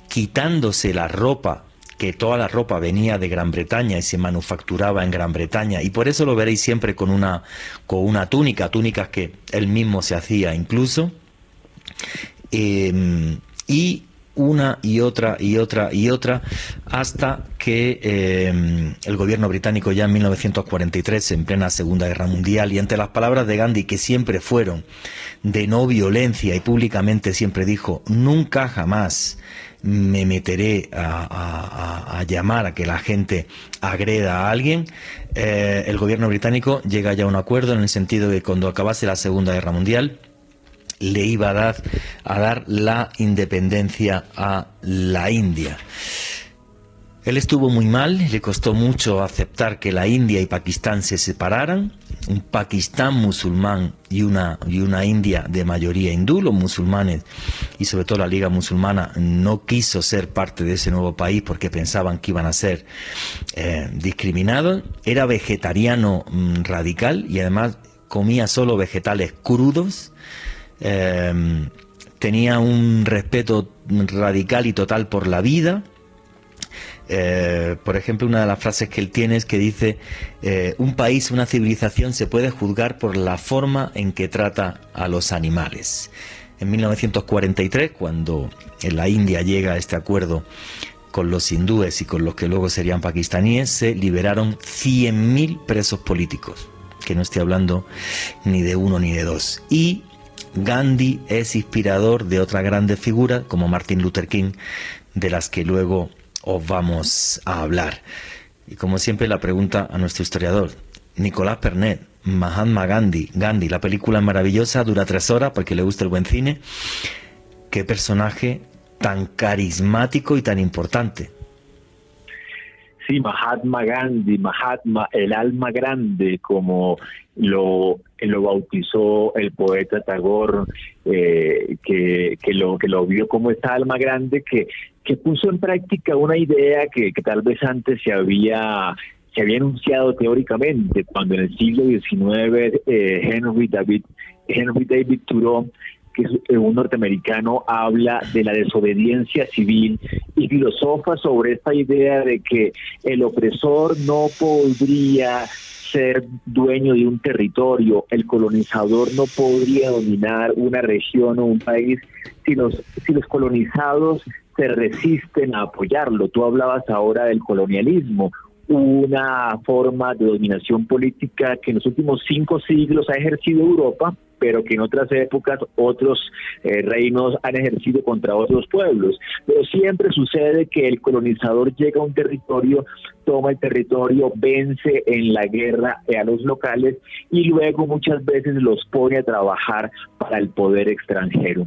quitándose la ropa que toda la ropa venía de Gran Bretaña y se manufacturaba en Gran Bretaña. Y por eso lo veréis siempre con una con una túnica, túnicas que él mismo se hacía incluso. Em, y una y otra y otra y otra hasta que em, el gobierno británico ya en 1943 en plena Segunda Guerra Mundial y ante las palabras de Gandhi que siempre fueron de no violencia y públicamente siempre dijo nunca jamás me meteré a, llamar a que la gente agreda a alguien, eh, el gobierno británico llega ya a un acuerdo en el sentido de que cuando acabase la Segunda Guerra Mundial le iba a dar, a dar la independencia a la India. Él estuvo muy mal, le costó mucho aceptar que la India y Pakistán se separaran, un Pakistán musulmán y una, y una India de mayoría hindú, los musulmanes y sobre todo la Liga Musulmana no quiso ser parte de ese nuevo país porque pensaban que iban a ser eh, discriminados, era vegetariano mm, radical y además comía solo vegetales crudos, eh, tenía un respeto radical y total por la vida, eh, por ejemplo, una de las frases que él tiene es que dice, eh, un país, una civilización se puede juzgar por la forma en que trata a los animales. En 1943, cuando en la India llega este acuerdo con los hindúes y con los que luego serían pakistaníes, se liberaron 100.000 presos políticos, que no estoy hablando ni de uno ni de dos. Y Gandhi es inspirador de otra grandes figura como Martin Luther King, de las que luego os vamos a hablar. Y como siempre la pregunta a nuestro historiador, Nicolás Pernet, Mahatma Gandhi, Gandhi, la película maravillosa, dura tres horas porque le gusta el buen cine. Qué personaje tan carismático y tan importante. Sí, Mahatma Gandhi, Mahatma, el alma grande, como lo, lo bautizó el poeta Tagore, eh, que, que, lo, que lo vio como esta alma grande que que puso en práctica una idea que, tal vez antes se había se había anunciado teóricamente cuando en el siglo XIX eh, Henry David Henry David Thoreau que es un norteamericano habla de la desobediencia civil y filosofa sobre esta idea de que el opresor no podría ser dueño de un territorio, el colonizador no podría dominar una región o un país si los, si los colonizados se resisten a apoyarlo. Tú hablabas ahora del colonialismo, una forma de dominación política que en los últimos cinco siglos ha ejercido Europa, pero que en otras épocas otros eh, reinos han ejercido contra otros pueblos. Pero siempre sucede que el colonizador llega a un territorio, toma el territorio, vence en la guerra a los locales y luego muchas veces los pone a trabajar para el poder extranjero.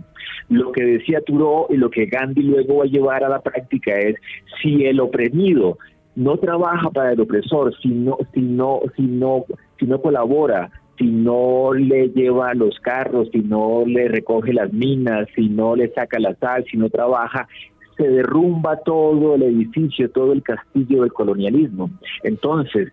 Lo que decía Turo y lo que Gandhi luego va a llevar a la práctica es si el oprimido no trabaja para el opresor, si no, si no, si no, si no colabora, si no le lleva los carros, si no le recoge las minas, si no le saca la sal, si no trabaja, se derrumba todo el edificio, todo el castillo del colonialismo. Entonces,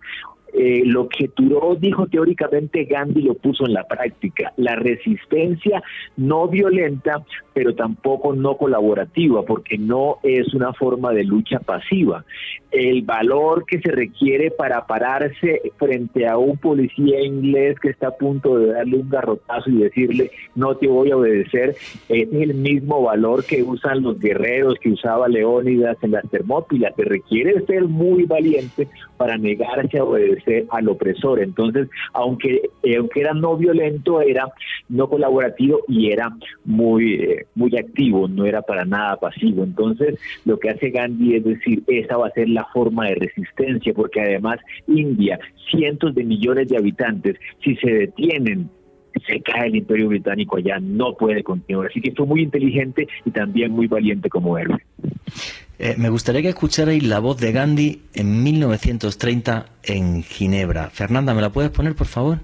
eh, lo que Turo dijo teóricamente, Gandhi lo puso en la práctica. La resistencia no violenta, pero tampoco no colaborativa, porque no es una forma de lucha pasiva. El valor que se requiere para pararse frente a un policía inglés que está a punto de darle un garrotazo y decirle no te voy a obedecer, es el mismo valor que usan los guerreros que usaba Leónidas en las Termópilas. Se requiere ser muy valiente para negarse a obedecer favorecer al opresor. Entonces, aunque, eh, aunque era no violento, era no colaborativo y era muy, eh, muy activo, no era para nada pasivo. Entonces, lo que hace Gandhi es decir, esa va a ser la forma de resistencia, porque además India, cientos de millones de habitantes, si se detienen se cae el imperio británico allá, no puede continuar. Así que fue muy inteligente y también muy valiente como héroe. Eh, me gustaría que escucharais la voz de Gandhi en 1930 en Ginebra. Fernanda, ¿me la puedes poner, por favor?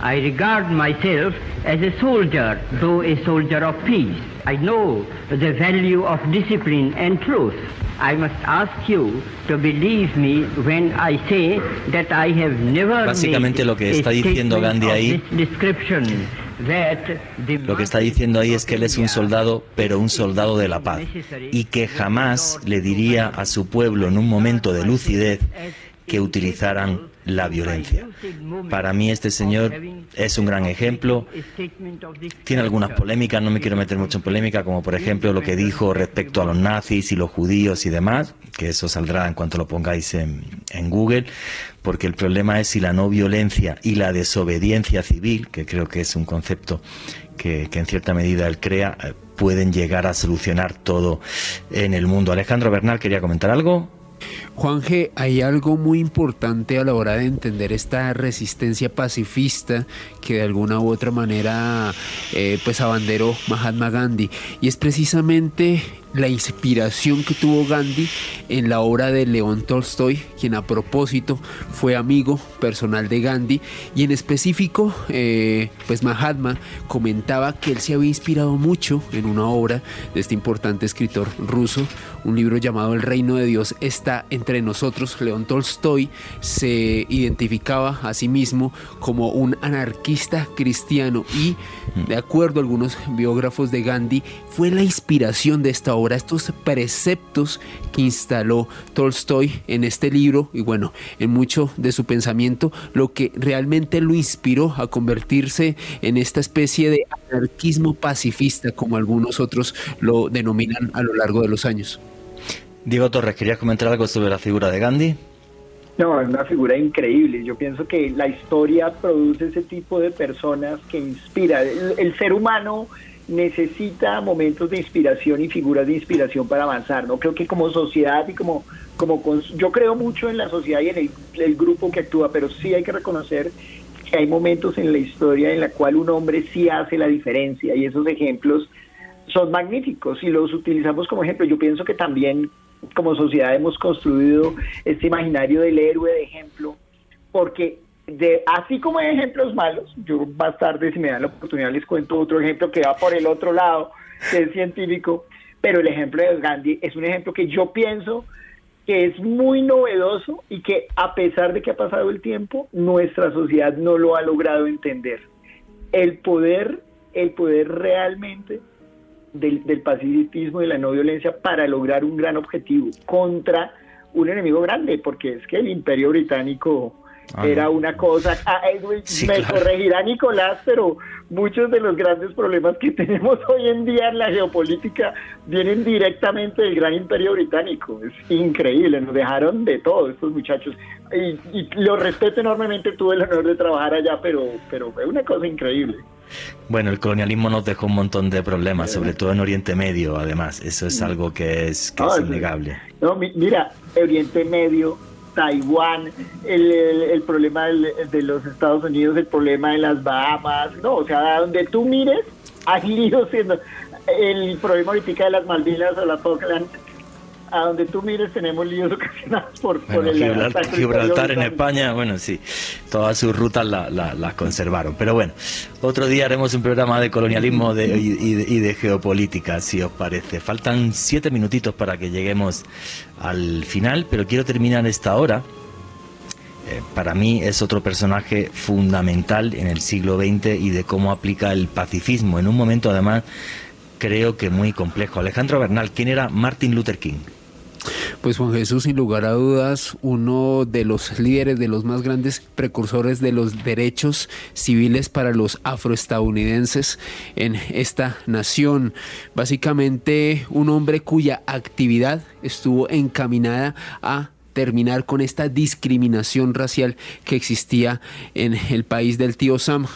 I regard myself as a soldier, though a soldier of peace. I know the value of discipline and truth. I must ask you to believe me when I say that I have never Básicamente lo que está diciendo Gandhi ahí lo que está diciendo ahí es que él es un soldado, pero un soldado de la paz, y que jamás le diría a su pueblo en un momento de lucidez que utilizaran la violencia. Para mí este señor es un gran ejemplo. Tiene algunas polémicas, no me quiero meter mucho en polémica, como por ejemplo lo que dijo respecto a los nazis y los judíos y demás, que eso saldrá en cuanto lo pongáis en, Google, porque el problema es si la no violencia y la desobediencia civil, que creo que es un concepto que, que en cierta medida él crea, eh, pueden llegar a solucionar todo en el mundo. Alejandro Bernal, ¿quería comentar algo? Juan G, hay algo muy importante a la hora de entender esta resistencia pacifista que de alguna u otra manera eh, pues abanderó Mahatma Gandhi. Y es precisamente la inspiración que tuvo Gandhi en la obra de León Tolstoy, quien a propósito fue amigo personal de Gandhi, y en específico, eh, pues Mahatma comentaba que él se había inspirado mucho en una obra de este importante escritor ruso, un libro llamado El Reino de Dios está entre nosotros. León Tolstoy se identificaba a sí mismo como un anarquista cristiano y, de acuerdo a algunos biógrafos de Gandhi, fue la inspiración de esta obra, estos preceptos que instaló Tolstoy en este libro y bueno, en mucho de su pensamiento, lo que realmente lo inspiró a convertirse en esta especie de anarquismo pacifista, como algunos otros lo denominan a lo largo de los años. Diego Torres, ¿querías comentar algo sobre la figura de Gandhi? No, es una figura increíble. Yo pienso que la historia produce ese tipo de personas que inspira. el ser humano necesita momentos de inspiración y figuras de inspiración para avanzar. No creo que como sociedad y como como yo creo mucho en la sociedad y en el, grupo que actúa, pero sí hay que reconocer que hay momentos en la historia en la cual un hombre sí hace la diferencia y esos ejemplos son magníficos y los utilizamos como ejemplo. Yo pienso que también como sociedad hemos construido este imaginario del héroe de ejemplo porque de, así como hay ejemplos malos, yo más tarde si me dan la oportunidad les cuento otro ejemplo que va por el otro lado, que es científico, pero el ejemplo de Gandhi es un ejemplo que yo pienso que es muy novedoso y que a pesar de que ha pasado el tiempo, nuestra sociedad no lo ha logrado entender. El poder, el poder realmente del, del pacifismo y la no violencia para lograr un gran objetivo contra un enemigo grande, porque es que el imperio británico Ah, era una cosa, ah, me corregirá Nicolás, pero muchos de los grandes problemas que tenemos hoy en día en la geopolítica vienen directamente del gran imperio británico. Es increíble, nos dejaron de todo estos muchachos. Y, y lo respeto enormemente, tuve el honor de trabajar allá, pero, pero fue una cosa increíble. Bueno, el colonialismo nos dejó un montón de problemas, sobre todo en Oriente Medio, además. Eso es algo que es, que es innegable. No, mira, Oriente Medio Taiwán, el, el, problema de los Estados Unidos, el problema de las Bahamas, no, o sea, donde tú mires, hay líos siendo el problema ahorita de las Malvinas o la Falkland, a donde tú mires tenemos líos ocasionados por, por el Gibraltar, Gibraltar en España, bueno, sí, todas sus rutas las la, conservaron. Pero bueno, otro día haremos un programa de colonialismo de, y, de, y, de, geopolítica, si os parece. Faltan siete minutitos para que lleguemos al final, pero quiero terminar esta hora. Eh, para mí es otro personaje fundamental en el siglo XX y de cómo aplica el pacifismo, en un momento además creo que muy complejo. Alejandro Bernal, ¿quién era Martin Luther King? Pues Juan Jesús, sin lugar a dudas, uno de los líderes, de los más grandes precursores de los derechos civiles para los afroestadounidenses en esta nación. Básicamente un hombre cuya actividad estuvo encaminada a terminar con esta discriminación racial que existía en el país del tío Sam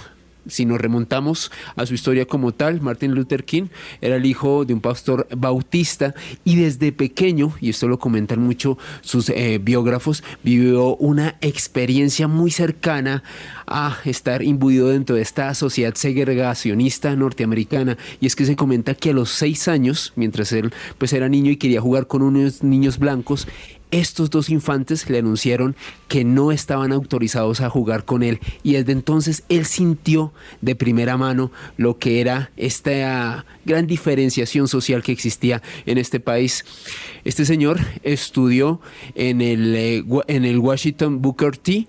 si nos remontamos a su historia como tal, Martin Luther King era el hijo de un pastor bautista y desde pequeño, y esto lo comentan mucho sus eh, biógrafos, vivió una experiencia muy cercana a estar imbuido dentro de esta sociedad segregacionista norteamericana. Y es que se comenta que a los seis años, mientras él pues era niño y quería jugar con unos niños blancos, estos dos infantes le anunciaron que no estaban autorizados a jugar con él y desde entonces él sintió de primera mano lo que era esta gran diferenciación social que existía en este país. Este señor estudió en el, eh, en el Washington Booker T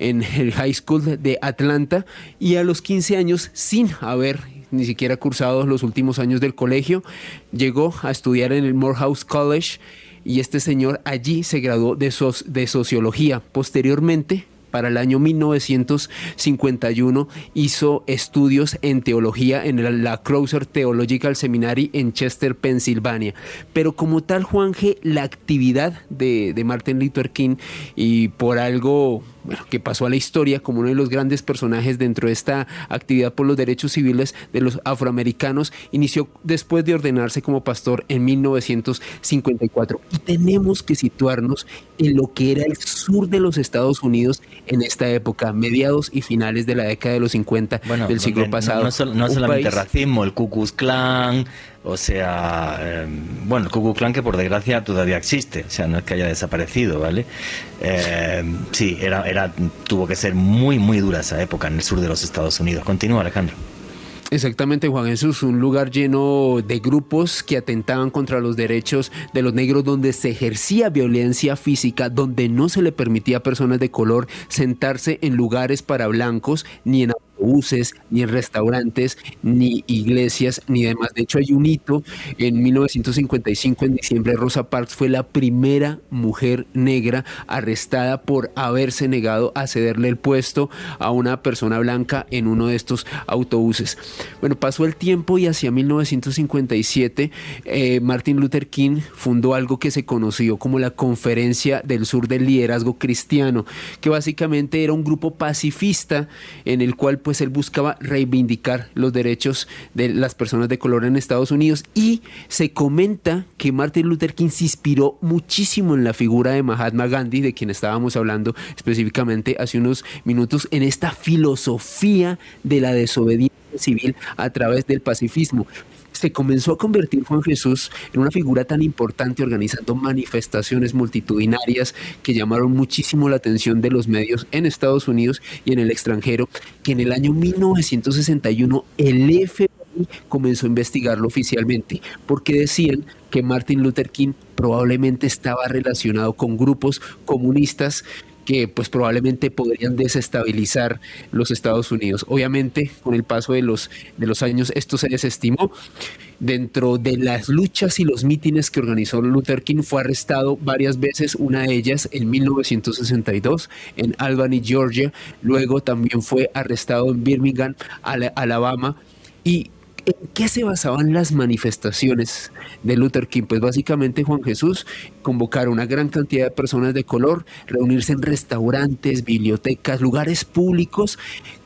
en el High School de Atlanta y a los 15 años sin haber ni siquiera cursado los últimos años del colegio, llegó a estudiar en el Morehouse College y este señor allí se graduó de, sociología. Posteriormente, para el año 1951 hizo estudios en teología en la Crowser Theological Seminary en Chester, Pensilvania. Pero como tal, Juan G., la actividad de, de Martin Luther King y por algo bueno, que pasó a la historia como uno de los grandes personajes dentro de esta actividad por los derechos civiles de los afroamericanos, inició después de ordenarse como pastor en 1954. Y tenemos que situarnos en lo que era el sur de los Estados Unidos en esta época, mediados y finales de la década de los 50 del siglo pasado. No, no, solamente racismo, el Ku Klux Klan, o sea, em, bueno, el Ku Klux Klan que por desgracia todavía existe, o sea, no es que haya desaparecido, ¿vale? Em, sí, era, era, tuvo que ser muy, muy dura esa época en el sur de los Estados Unidos. Continúa, Alejandro. Exactamente, Juan Jesús, un lugar lleno de grupos que atentaban contra los derechos de los negros, donde se ejercía violencia física, donde no se le permitía a personas de color sentarse en lugares para blancos ni en buses, ni en restaurantes, ni iglesias, ni demás. De hecho, hay un hito en 1955, en diciembre, Rosa Parks fue la primera mujer negra arrestada por haberse negado a cederle el puesto a una persona blanca en uno de estos autobuses. Bueno, pasó el tiempo y hacia 1957 eh, Martin Luther King fundó algo que se conoció como la Conferencia del Sur del Liderazgo Cristiano, que básicamente era un grupo pacifista en el cual pues él buscaba reivindicar los derechos de las personas de color en Estados Unidos y se comenta que Martin Luther King se inspiró muchísimo en la figura de Mahatma Gandhi, de quien estábamos hablando específicamente hace unos minutos, en esta filosofía de la desobediencia civil a través del pacifismo se comenzó a convertir Juan Jesús en una figura tan importante organizando manifestaciones multitudinarias que llamaron muchísimo la atención de los medios en Estados Unidos y en el extranjero, que en el año 1961 el FBI comenzó a investigarlo oficialmente, porque decían que Martin Luther King probablemente estaba relacionado con grupos comunistas que pues probablemente podrían desestabilizar los Estados Unidos. Obviamente, con el paso de los, de los años esto se desestimó. Dentro de las luchas y los mítines que organizó Luther King fue arrestado varias veces, una de ellas en 1962 en Albany, Georgia. Luego también fue arrestado en Birmingham, Alabama. Y ¿En qué se basaban las manifestaciones de Luther King? Pues básicamente Juan Jesús convocar a una gran cantidad de personas de color, reunirse en restaurantes, bibliotecas, lugares públicos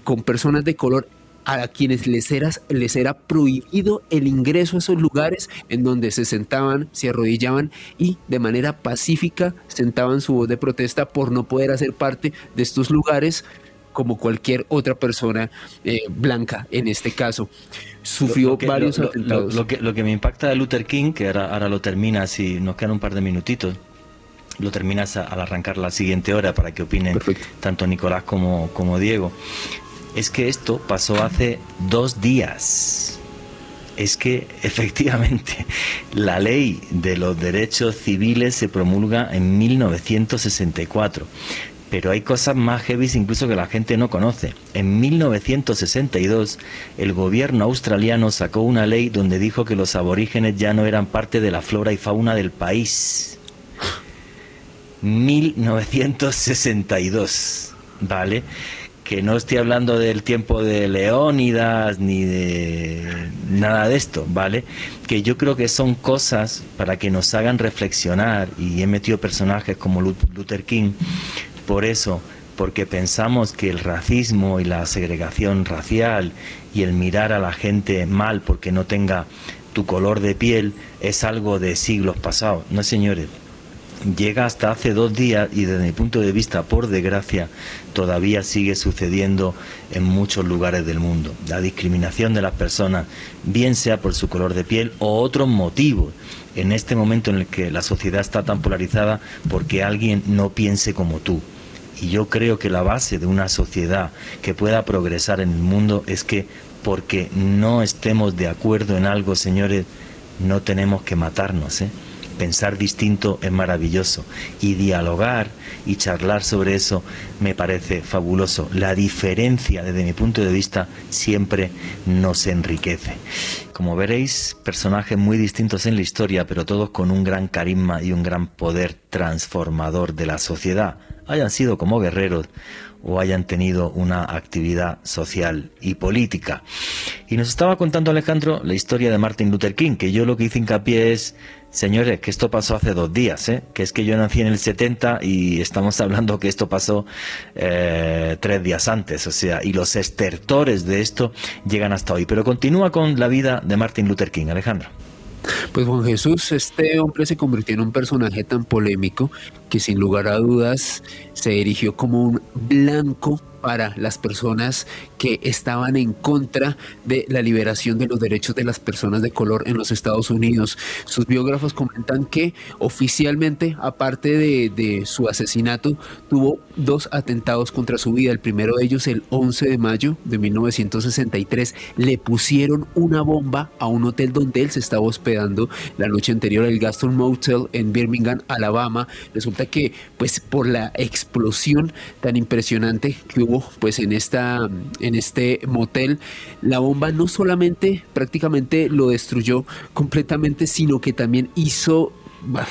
con personas de color a quienes les era, les era prohibido el ingreso a esos lugares en donde se sentaban, se arrodillaban y de manera pacífica sentaban su voz de protesta por no poder hacer parte de estos lugares como cualquier otra persona eh, blanca en este caso. Sufrió varios atentados. Lo, que, lo que me impacta de Luther King, que ahora, ahora lo terminas si nos quedan un par de minutitos, lo terminas al arrancar la siguiente hora para que opinen tanto Nicolás como, como Diego, es que esto pasó hace dos días es que efectivamente la ley de los derechos civiles se promulga en 1964 pero hay cosas más heavy incluso que la gente no conoce. En 1962, el gobierno australiano sacó una ley donde dijo que los aborígenes ya no eran parte de la flora y fauna del país. 1962, ¿vale? Que no estoy hablando del tiempo de Leónidas ni de nada de esto, ¿vale? Que yo creo que son cosas para que nos hagan reflexionar y he metido personajes como Luther King por eso, porque pensamos que el racismo y la segregación racial y el mirar a la gente mal porque no tenga tu color de piel es algo de siglos pasados. No, señores, llega hasta hace dos días y desde mi punto de vista, por desgracia, todavía sigue sucediendo en muchos lugares del mundo. La discriminación de las personas, bien sea por su color de piel o otros motivos, en este momento en el que la sociedad está tan polarizada porque alguien no piense como tú. Y yo creo que la base de una sociedad que pueda progresar en el mundo es que porque no estemos de acuerdo en algo, señores, no tenemos que matarnos, ¿eh? pensar distinto es maravilloso y dialogar y charlar sobre eso me parece fabuloso. La diferencia desde mi punto de vista siempre nos enriquece. Como veréis, personajes muy distintos en la historia, pero todos con un gran carisma y un gran poder transformador de la sociedad, hayan sido como guerreros o hayan tenido una actividad social y política. Y nos estaba contando Alejandro la historia de Martin Luther King, que yo lo que hice hincapié es Señores, que esto pasó hace dos días, ¿eh? que es que yo nací en el 70 y estamos hablando que esto pasó eh, tres días antes, o sea, y los estertores de esto llegan hasta hoy. Pero continúa con la vida de Martin Luther King, Alejandro. Pues Juan Jesús, este hombre se convirtió en un personaje tan polémico que sin lugar a dudas se erigió como un blanco para las personas que estaban en contra de la liberación de los derechos de las personas de color en los Estados Unidos. Sus biógrafos comentan que oficialmente, aparte de, su asesinato, tuvo dos atentados contra su vida. El primero de ellos, el 11 de mayo de 1963, le pusieron una bomba a un hotel donde él se estaba hospedando la noche anterior, el Gaston Motel en Birmingham, Alabama. Resulta que, pues, por la explosión tan impresionante que pues, en esta en este motel, la bomba no solamente prácticamente lo destruyó completamente, sino que también hizo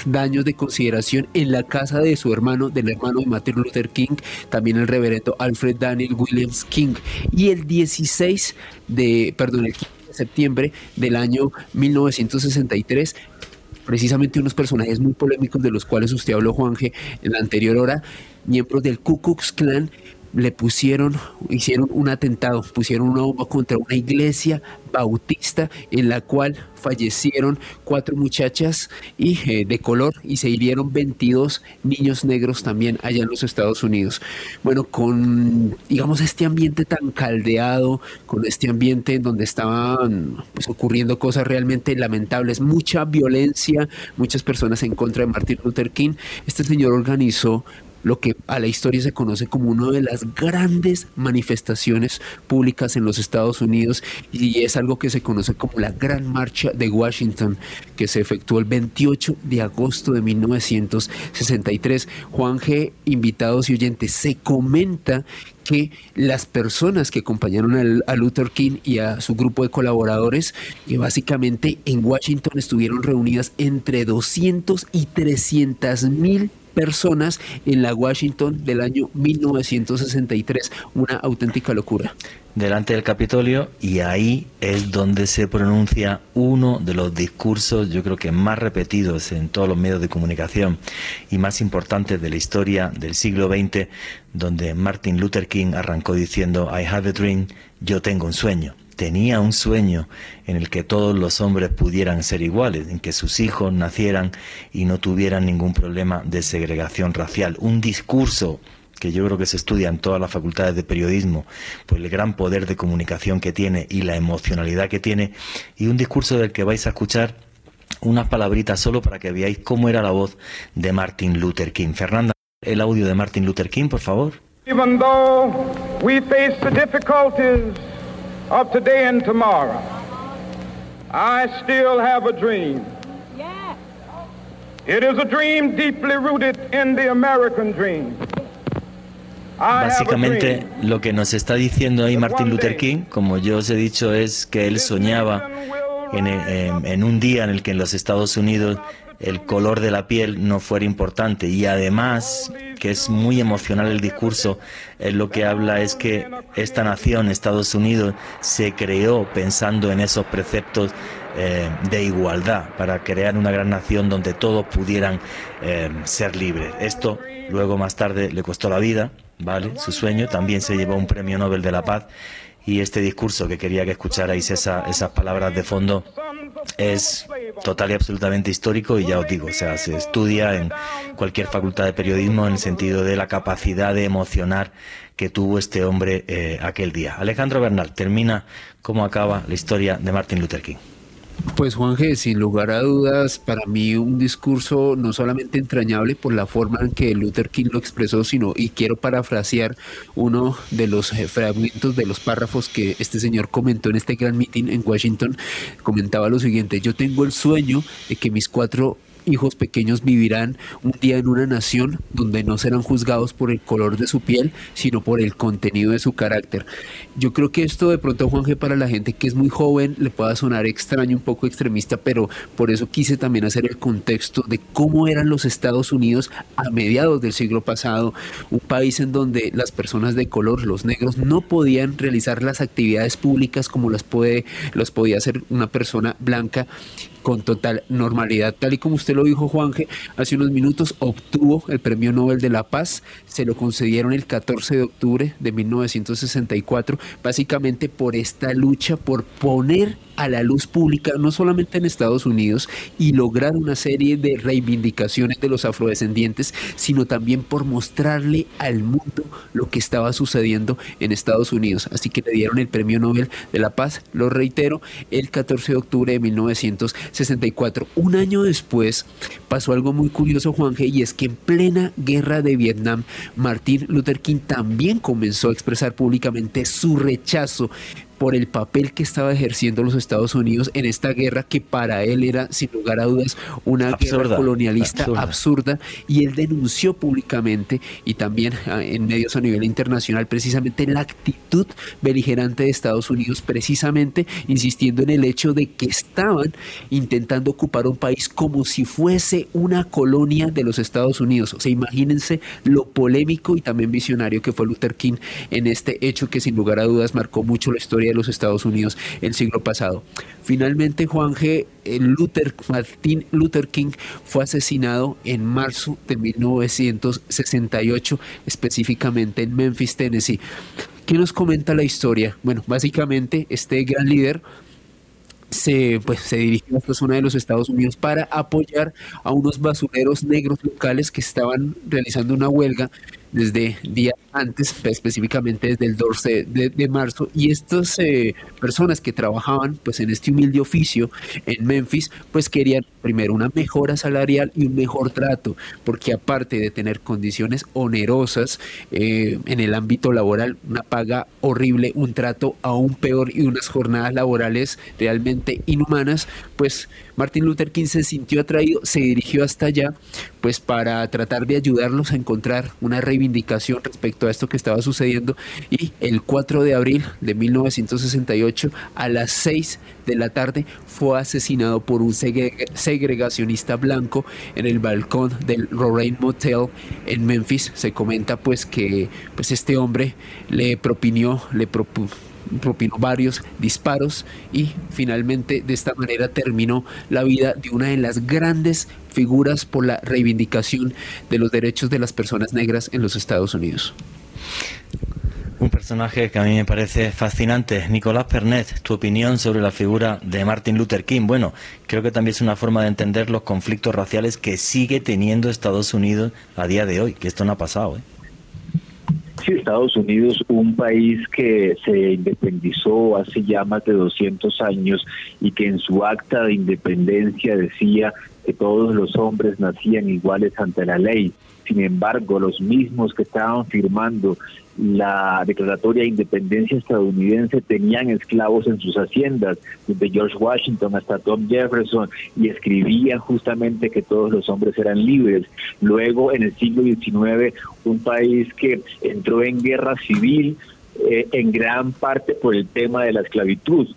daños de consideración en la casa de su hermano, del hermano de Martin Luther King, también el reverendo Alfred Daniel Williams King. Y el 16 de, perdón, el 15 de septiembre del año 1963, precisamente unos personajes muy polémicos de los cuales usted habló, Juanje, en la anterior hora, miembros del Ku Klux Klan le pusieron, hicieron un atentado, pusieron una bomba contra una iglesia bautista en la cual fallecieron cuatro muchachas eh, de color y se hirieron 22 niños negros también allá en los Estados Unidos. Bueno, con, digamos, este ambiente tan caldeado, con este ambiente en donde estaban pues, ocurriendo cosas realmente lamentables, mucha violencia, muchas personas en contra de Martin Luther King, este señor organizó lo que a la historia se conoce como una de las grandes manifestaciones públicas en los Estados Unidos y es algo que se conoce como la Gran Marcha de Washington, que se efectuó el 28 de agosto de 1963. Juan G., invitados y oyentes, se comenta que las personas que acompañaron a Luther King y a su grupo de colaboradores, que básicamente en Washington estuvieron reunidas entre 200 y 300 mil personas en la Washington del año 1963. Una auténtica locura. Delante del Capitolio y ahí es donde se pronuncia uno de los discursos, yo creo que más repetidos en todos los medios de comunicación y más importantes de la historia del siglo XX, donde Martin Luther King arrancó diciendo, I have a dream, yo tengo un sueño tenía un sueño en el que todos los hombres pudieran ser iguales, en que sus hijos nacieran y no tuvieran ningún problema de segregación racial. Un discurso que yo creo que se estudia en todas las facultades de periodismo, por el gran poder de comunicación que tiene y la emocionalidad que tiene, y un discurso del que vais a escuchar unas palabritas solo para que veáis cómo era la voz de Martin Luther King. Fernanda, el audio de Martin Luther King, por favor. Of today and tomorrow, I still have a dream. It is a dream deeply rooted in the American dream. Básicamente lo que nos está diciendo ahí Martin Luther King, como yo os he dicho, es que él soñaba en, en, un día en el que en los Estados Unidos el color de la piel no fuera importante. Y además, que es muy emocional el discurso, lo que habla es que esta nación, Estados Unidos, se creó pensando en esos preceptos eh, de igualdad para crear una gran nación donde todos pudieran eh, ser libres. Esto luego más tarde le costó la vida, ¿vale? Su sueño también se llevó un premio Nobel de la Paz y este discurso que quería que escucharais esas palabras de fondo es total y absolutamente histórico y ya os digo, sea, se estudia en cualquier facultad de periodismo en el sentido de la capacidad de emocionar que tuvo este hombre eh, aquel día. Alejandro Bernal termina cómo acaba la historia de Martin Luther King. Pues Juan G, sin lugar a dudas, para mí un discurso no solamente entrañable por la forma en que Luther King lo expresó, sino, y quiero parafrasear uno de los eh, fragmentos de los párrafos que este señor comentó en este gran meeting en Washington, comentaba lo siguiente, yo tengo el sueño de que mis cuatro hijos pequeños vivirán un día en una nación donde no serán juzgados por el color de su piel, sino por el contenido de su carácter. Yo creo que esto de pronto, Juan G, para la gente que es muy joven, le pueda sonar extraño, un poco extremista, pero por eso quise también hacer el contexto de cómo eran los Estados Unidos a mediados del siglo pasado, un país en donde las personas de color, los negros, no podían realizar las actividades públicas como las puede, las podía hacer una persona blanca con total normalidad. Tal y como usted lo dijo, Juanje, hace unos minutos obtuvo el Premio Nobel de la Paz, se lo concedieron el 14 de octubre de 1964, básicamente por esta lucha por poner a la luz pública, no solamente en Estados Unidos, y lograr una serie de reivindicaciones de los afrodescendientes, sino también por mostrarle al mundo lo que estaba sucediendo en Estados Unidos. Así que le dieron el Premio Nobel de la Paz, lo reitero, el 14 de octubre de 1964. Un año después pasó algo muy curioso, Juanje, y es que en plena guerra de Vietnam, Martin Luther King también comenzó a expresar públicamente su rechazo por el papel que estaba ejerciendo los Estados Unidos en esta guerra que para él era sin lugar a dudas una guerra colonialista absurda. y él denunció públicamente y también ah, en medios a nivel internacional precisamente la actitud beligerante de Estados Unidos precisamente insistiendo en el hecho de que estaban intentando ocupar un país como si fuese una colonia de los Estados Unidos. O sea, imagínense lo polémico y también visionario que fue Luther King en este hecho que sin lugar a dudas marcó mucho la historia de los Estados Unidos el siglo pasado. Finalmente, Juan G. Luther, Martin Luther King fue asesinado en marzo de 1968, específicamente en Memphis, Tennessee. ¿Qué nos comenta la historia? Bueno, básicamente este gran líder se, pues, se dirigió a esta zona de los Estados Unidos para apoyar a unos basureros negros locales que estaban realizando una huelga desde días antes, específicamente desde el 12 de, marzo, y estas eh, personas que trabajaban pues en este humilde oficio en Memphis, pues querían primero una mejora salarial y un mejor trato, porque aparte de tener condiciones onerosas eh, en el ámbito laboral, una paga horrible, un trato aún peor y unas jornadas laborales realmente inhumanas, pues Martin Luther King se sintió atraído, se dirigió hasta allá, pues para tratar de ayudarlos a encontrar una reivindicación respecto a esto que estaba sucediendo y el 4 de abril de 1968 a las 6 de la tarde fue asesinado por un segregacionista blanco en el balcón del Lorraine Motel en Memphis. Se comenta pues que pues este hombre le propinó, le propuso propinó varios disparos y finalmente de esta manera terminó la vida de una de las grandes figuras por la reivindicación de los derechos de las personas negras en los Estados Unidos. Un personaje que a mí me parece fascinante. Nicolás Pernet, tu opinión sobre la figura de Martin Luther King. Bueno, creo que también es una forma de entender los conflictos raciales que sigue teniendo Estados Unidos a día de hoy, que esto no ha pasado. ¿eh? Estados Unidos, un país que se independizó hace ya más de 200 años y que en su acta de independencia decía que todos los hombres nacían iguales ante la ley. Sin embargo, los mismos que estaban firmando la declaratoria de independencia estadounidense tenían esclavos en sus haciendas, desde George Washington hasta Tom Jefferson, y escribían justamente que todos los hombres eran libres. Luego, en el siglo XIX, un país que entró en guerra civil, eh, en gran parte por el tema de la esclavitud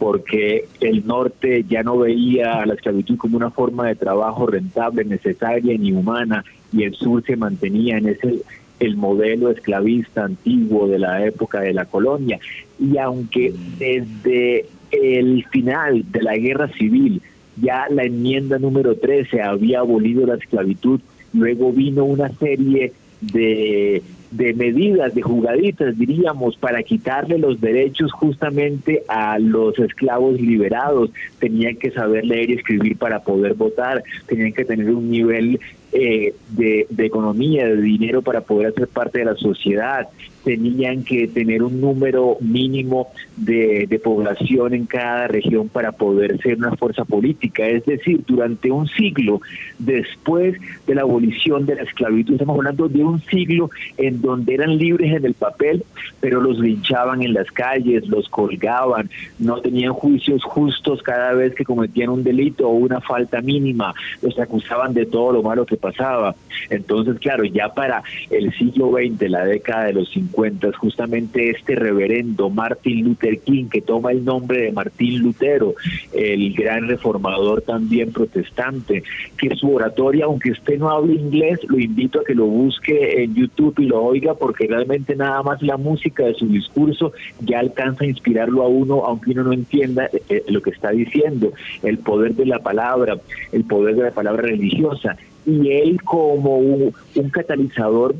porque el norte ya no veía a la esclavitud como una forma de trabajo rentable, necesaria ni humana, y el sur se mantenía en ese el modelo esclavista antiguo de la época de la colonia. Y aunque desde el final de la guerra civil ya la enmienda número 13 había abolido la esclavitud, luego vino una serie de, de medidas, de jugaditas, diríamos, para quitarle los derechos justamente a los esclavos liberados. Tenían que saber leer y escribir para poder votar, tenían que tener un nivel eh, de, de, economía, de dinero para poder hacer parte de la sociedad, tenían que tener un número mínimo de, de, población en cada región para poder ser una fuerza política. Es decir, durante un siglo después de la abolición de la esclavitud, estamos hablando de un siglo en donde eran libres en el papel, pero los linchaban en las calles, los colgaban, no tenían juicios justos cada vez que cometían un delito o una falta mínima, los acusaban de todo lo malo que pasaba. Entonces, claro, ya para el siglo XX, la década de los 50, justamente este reverendo Martin Luther King, que toma el nombre de Martín Lutero, el gran reformador también protestante, que su oratoria, aunque usted no hable inglés, lo invito a que lo busque en YouTube y lo oiga, porque realmente nada más la música de su discurso ya alcanza a inspirarlo a uno, aunque uno no entienda eh, lo que está diciendo, el poder de la palabra, el poder de la palabra religiosa. Y él como un, un catalizador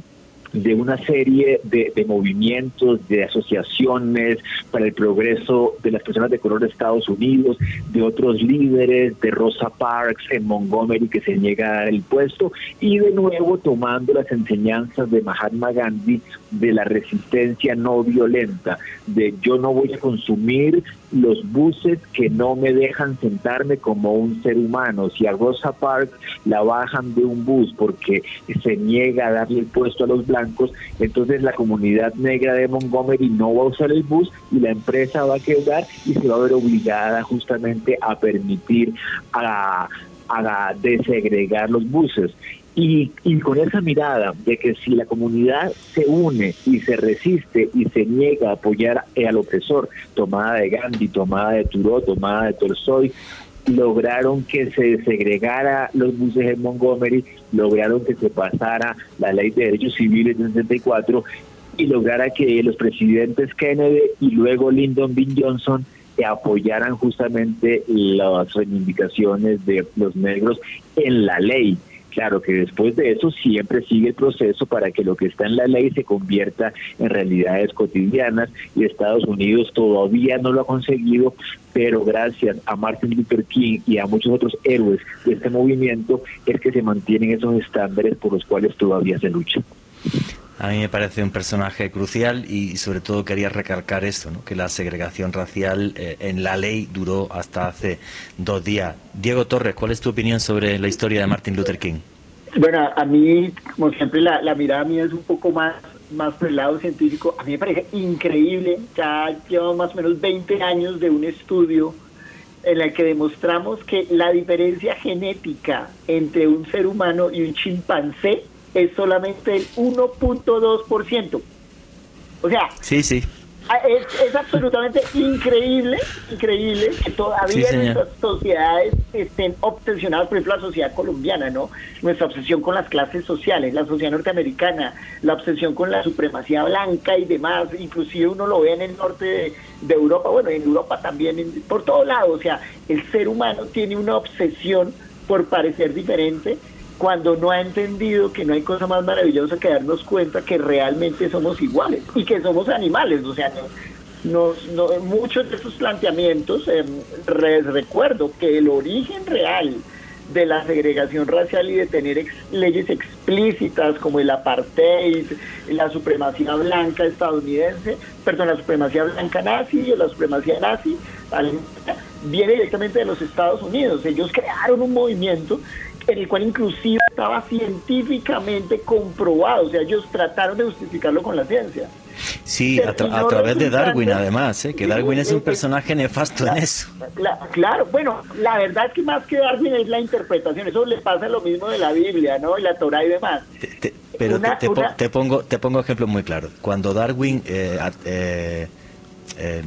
de una serie de, de, movimientos, de asociaciones para el progreso de las personas de color de Estados Unidos, de otros líderes, de Rosa Parks en Montgomery que se niega a dar el puesto y de nuevo tomando las enseñanzas de Mahatma Gandhi de la resistencia no violenta, de yo no voy a consumir los buses que no me dejan sentarme como un ser humano. Si a Rosa Parks la bajan de un bus porque se niega a darle el puesto a los blancos, entonces la comunidad negra de Montgomery no va a usar el bus y la empresa va a quedar y se va a ver obligada justamente a permitir a, desegregar los buses. Y, y, con esa mirada de que si la comunidad se une y se resiste y se niega a apoyar al opresor, tomada de Gandhi, tomada de Thoreau, tomada de Tolstoy, lograron que se segregara los buses en Montgomery, lograron que se pasara la ley de derechos civiles del 64 y lograra que los presidentes Kennedy y luego Lyndon B. Johnson apoyaran justamente las reivindicaciones de los negros en la ley. Claro que después de eso siempre sigue el proceso para que lo que está en la ley se convierta en realidades cotidianas y Estados Unidos todavía no lo ha conseguido, pero gracias a Martin Luther King y a muchos otros héroes de este movimiento es que se mantienen esos estándares por los cuales todavía se lucha. A mí me parece un personaje crucial y sobre todo quería recalcar esto, ¿no? que la segregación racial eh, en la ley duró hasta hace dos días. Diego Torres, ¿cuál es tu opinión sobre la historia de Martin Luther King? Bueno, a mí, como siempre, la, la mirada mía es un poco más, más por lado científico. A mí me parece increíble, ya llevamos más o menos 20 años de un estudio en el que demostramos que la diferencia genética entre un ser humano y un chimpancé es solamente el 1.2%. O sea, sí, sí. Es, es, absolutamente increíble, increíble que todavía sí, nuestras sociedades estén obsesionadas, por ejemplo, la sociedad colombiana, ¿no? Nuestra obsesión con las clases sociales, la sociedad norteamericana, la obsesión con la supremacía blanca y demás, inclusive uno lo ve en el norte de, de Europa, bueno, en Europa también, en, por todos lados, o sea, el ser humano tiene una obsesión por parecer diferente cuando no ha entendido que no hay cosa más maravillosa que darnos cuenta que realmente somos iguales y que somos animales. O sea, no, no, muchos de esos planteamientos, eh, les recuerdo que el origen real de la segregación racial y de tener leyes explícitas como el apartheid, la supremacía blanca estadounidense, perdón, la supremacía blanca nazi o la supremacía nazi, viene directamente de los Estados Unidos. Ellos crearon un movimiento en el cual inclusive estaba científicamente comprobado, o sea, ellos trataron de justificarlo con la ciencia. Sí, a, tra a través de Darwin además, ¿eh? que Darwin es un personaje nefasto claro, en eso. Claro, bueno, la verdad es que más que Darwin es la interpretación, eso le pasa lo mismo de la Biblia, ¿no? Y la Torah y demás. Te, te, pero una, te, una... te, pongo, te pongo ejemplos muy claros. Cuando Darwin... Eh, eh, eh,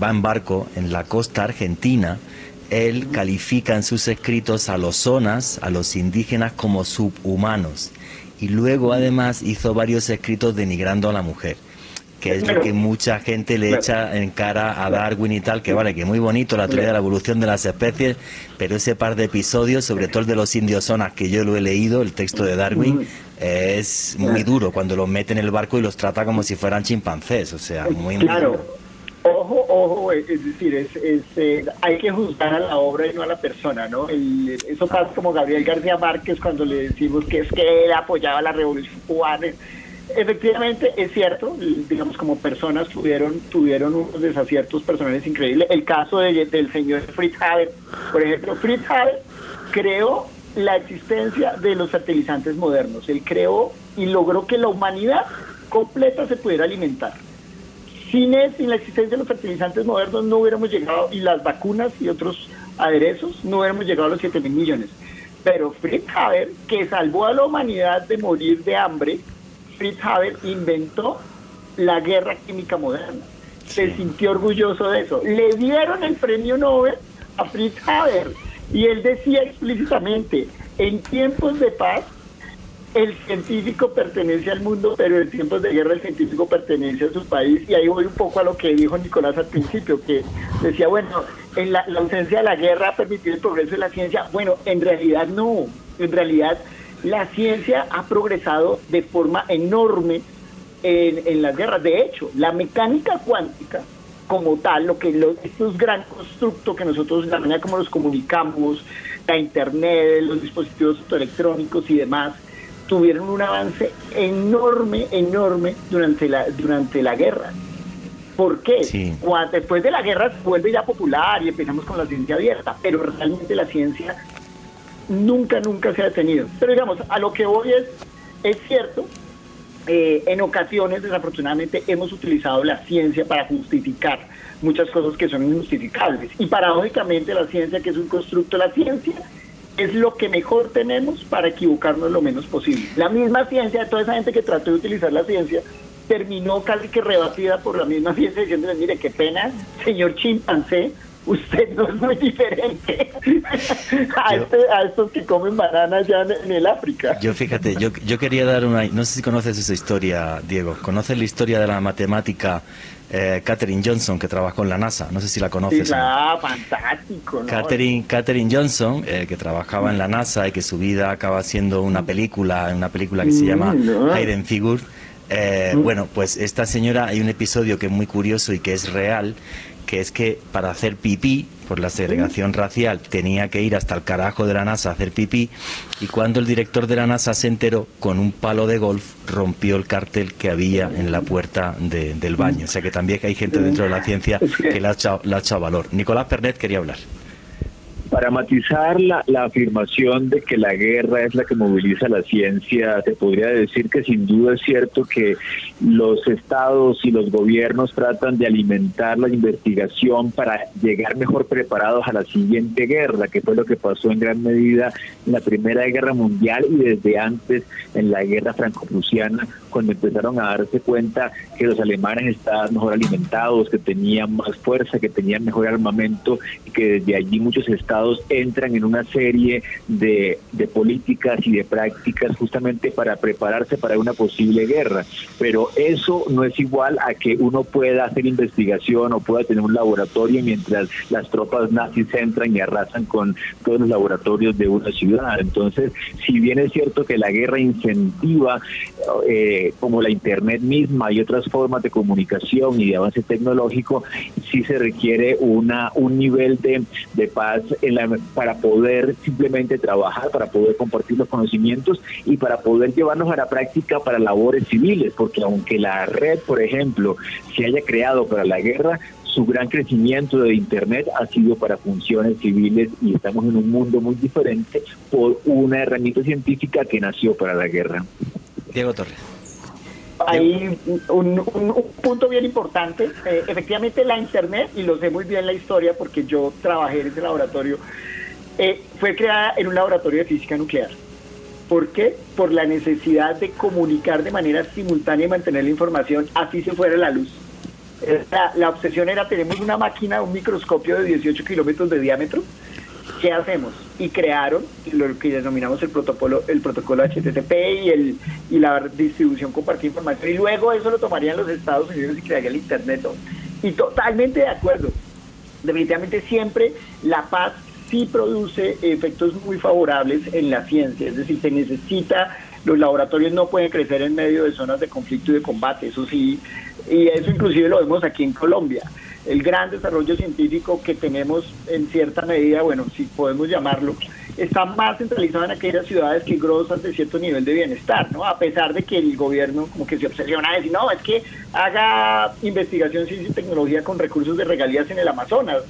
va en barco en la costa argentina, él califica en sus escritos a los zonas, a los indígenas como subhumanos. Y luego además hizo varios escritos denigrando a la mujer que es lo que mucha gente le echa en cara a Darwin y tal, que vale, que muy bonito la teoría de la evolución de las especies, pero ese par de episodios, sobre todo el de los indios zonas, que yo lo he leído, el texto de Darwin, es muy duro cuando los mete en el barco y los trata como si fueran chimpancés, o sea, muy, claro. Ojo, ojo, es decir, es, eh, hay que juzgar a la obra y no a la persona, ¿no? eso pasa como Gabriel García Márquez cuando le decimos que es que él apoyaba la revolución cubana efectivamente es cierto, digamos como personas tuvieron tuvieron unos desaciertos personales increíbles. El caso del señor Fritz Haber, por ejemplo, Fritz Haber creó la existencia de los fertilizantes modernos. Él creó y logró que la humanidad completa se pudiera alimentar. Sin, sin la existencia de los fertilizantes modernos no hubiéramos llegado, y las vacunas y otros aderezos, no hubiéramos llegado a los 7 mil millones. Pero Fritz Haber, que salvó a la humanidad de morir de hambre, Fritz Haber inventó la guerra química moderna. Se sintió orgulloso de eso. Le dieron el premio Nobel a Fritz Haber y él decía explícitamente, en tiempos de paz el científico pertenece al mundo, pero en tiempos de guerra el científico pertenece a su país. Y ahí voy un poco a lo que dijo Nicolás al principio, que decía, bueno, en la, ausencia de la guerra ha permitido el progreso de la ciencia. Bueno, en realidad no. En realidad la ciencia ha progresado de forma enorme en, las guerras. De hecho, la mecánica cuántica como tal, lo que los, estos gran constructos que nosotros, la manera como los comunicamos, la internet, los dispositivos electrónicos y demás, tuvieron un avance enorme, enorme durante la, durante la guerra. ¿Por qué? Cuando, después de la guerra se vuelve ya popular y empezamos con la ciencia abierta, pero realmente la ciencia nunca, nunca se ha detenido. Pero digamos, a lo que voy es, es cierto, eh, en ocasiones desafortunadamente hemos utilizado la ciencia para justificar muchas cosas que son injustificables. Y paradójicamente la ciencia, que es un constructo la ciencia, es lo que mejor tenemos para equivocarnos lo menos posible. La misma ciencia, toda esa gente que trató de utilizar la ciencia, terminó casi que rebatida por la misma ciencia diciendo, mire, qué pena, señor chimpancé, usted no es muy diferente este, a, estos que comen bananas ya en, el África. Yo fíjate, yo, yo quería dar una... No sé si conoces esa historia, Diego. ¿Conoces la historia de la matemática eh, Katherine Johnson, que trabajó en la NASA? No sé si la conoces. Sí, ah, fantástico. Katherine, Johnson, eh, que trabajaba en la NASA y que su vida acaba siendo una película, una película que se mm, llama Hidden Figure. Eh, mm. Bueno, pues esta señora, hay un episodio que es muy curioso y que es real, que es que para hacer pipí, por la segregación racial, tenía que ir hasta el carajo de la NASA a hacer pipí, y cuando el director de la NASA se enteró, con un palo de golf rompió el cartel que había en la puerta del baño. O sea que también hay gente dentro de la ciencia que le ha echado, le ha echado valor. Nicolás Pernet quería hablar. Para matizar la, afirmación de que la guerra es la que moviliza la ciencia, te podría decir que sin duda es cierto que los estados y los gobiernos tratan de alimentar la investigación para llegar mejor preparados a la siguiente guerra, que fue lo que pasó en gran medida en la Primera Guerra Mundial y desde antes en la Guerra Franco-Prusiana, cuando empezaron a darse cuenta que los alemanes estaban mejor alimentados, que tenían más fuerza, que tenían mejor armamento y que desde allí muchos estados entran en una serie de, de políticas y de prácticas justamente para prepararse para una posible guerra. Pero eso no es igual a que uno pueda hacer investigación o pueda tener un laboratorio mientras las tropas nazis entran y arrasan con todos los laboratorios de una ciudad. Entonces, si bien es cierto que la guerra incentiva, eh, como la Internet misma y otras formas de comunicación y de avance tecnológico, sí se requiere una un nivel de, de paz para poder simplemente trabajar, para poder compartir los conocimientos y para poder llevarlos a la práctica para labores civiles, porque aunque la red, por ejemplo, se haya creado para la guerra, su gran crecimiento de Internet ha sido para funciones civiles y estamos en un mundo muy diferente por una herramienta científica que nació para la guerra. Diego Torres hay un, punto bien importante. Eh, efectivamente, la Internet, y lo sé muy bien la historia porque yo trabajé en ese laboratorio, eh, fue creada en un laboratorio de física nuclear. ¿Por qué? Por la necesidad de comunicar de manera simultánea y mantener la información así se fuera la luz. La, obsesión era, tenemos una máquina, un microscopio de 18 kilómetros de diámetro, ¿qué hacemos? Y crearon lo que denominamos el protocolo, el protocolo HTTP y, el, y la distribución compartida información. Y luego eso lo tomarían los Estados Unidos y crearían el Internet. Y totalmente de acuerdo. Definitivamente siempre la paz sí produce efectos muy favorables en la ciencia, es decir, se necesita, los laboratorios no pueden crecer en medio de zonas de conflicto y de combate, eso sí, y eso inclusive lo vemos aquí en Colombia. El gran desarrollo científico que tenemos en cierta medida, bueno, si podemos llamarlo, está más centralizado en aquellas ciudades que gozan de cierto nivel de bienestar, ¿no? A pesar de que el gobierno como que se obsesiona a decir, no, es que haga investigación, ciencia y tecnología con recursos de regalías en el Amazonas.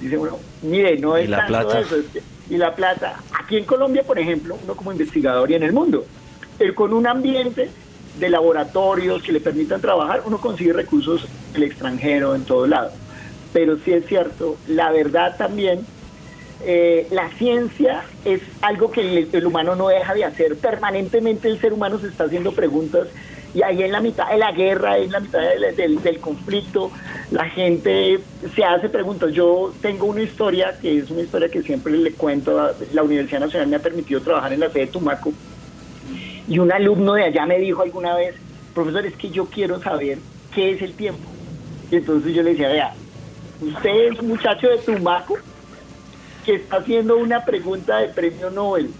Dice uno, mire, no es la plata? eso. y la plata. Aquí en Colombia, por ejemplo, uno como investigador y en el mundo, el, con un ambiente de laboratorios que le permitan trabajar, uno consigue recursos en el extranjero, en todo lado. Pero sí es cierto, la verdad también, eh, la ciencia es algo que el, humano no deja de hacer. Permanentemente el ser humano se está haciendo preguntas y ahí en la mitad de la guerra, en la mitad del, del, conflicto, la gente se hace preguntas. Yo tengo una historia que es una historia que siempre le cuento. La Universidad Nacional me ha permitido trabajar en la sede de Tumaco y un alumno de allá me dijo alguna vez, profesor, es que yo quiero saber qué es el tiempo. Y entonces yo le decía, vea, usted es muchacho de Tumaco que está haciendo una pregunta de premio Nobel.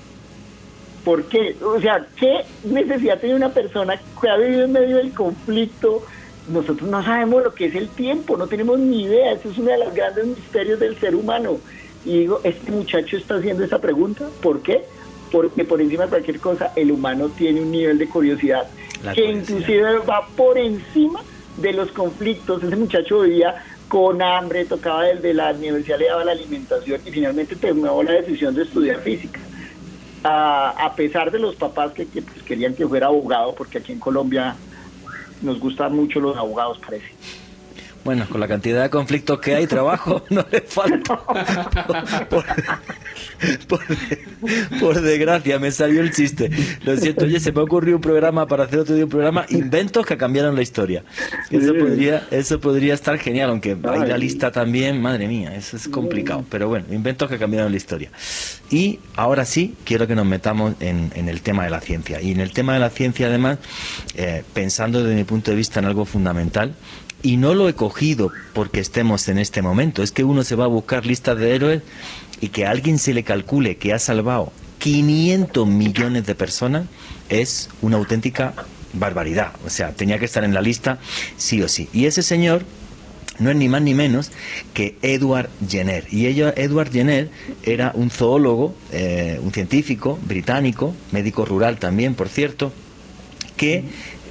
¿Por qué? O sea, ¿qué necesidad tiene una persona que ha vivido en medio del conflicto? Nosotros no sabemos lo que es el tiempo, no tenemos ni idea. Eso es uno de los grandes misterios del ser humano. Y digo, este muchacho está haciendo esa pregunta, ¿por qué? Porque por encima de cualquier cosa el humano tiene un nivel de curiosidad que inclusive va por encima de los conflictos. Ese muchacho vivía con hambre, tocaba desde la universidad, le daba la alimentación y finalmente tomó la decisión de estudiar física. A, pesar de los papás que, pues, querían que fuera abogado, porque aquí en Colombia nos gustan mucho los abogados, parece. Bueno, con la cantidad de conflictos que hay, trabajo no le falta. Por, desgracia, me salió el chiste. Lo siento, oye, se me ocurrió un programa para hacer otro día un programa, inventos que cambiaron la historia. Eso podría, eso podría estar genial, aunque hay la lista también, madre mía, eso es complicado. Pero bueno, inventos que cambiaron la historia. Y ahora sí, quiero que nos metamos en, el tema de la ciencia. Y en el tema de la ciencia, además, eh, pensando desde mi punto de vista en algo fundamental, y no lo he cogido porque estemos en este momento, es que uno se va a buscar listas de héroes y que a alguien se le calcule que ha salvado 500 millones de personas es una auténtica barbaridad. O sea, tenía que estar en la lista sí o sí. Y ese señor no es ni más ni menos que Edward Jenner. Y ella, Edward Jenner era un zoólogo, eh, un científico británico, médico rural también, por cierto, que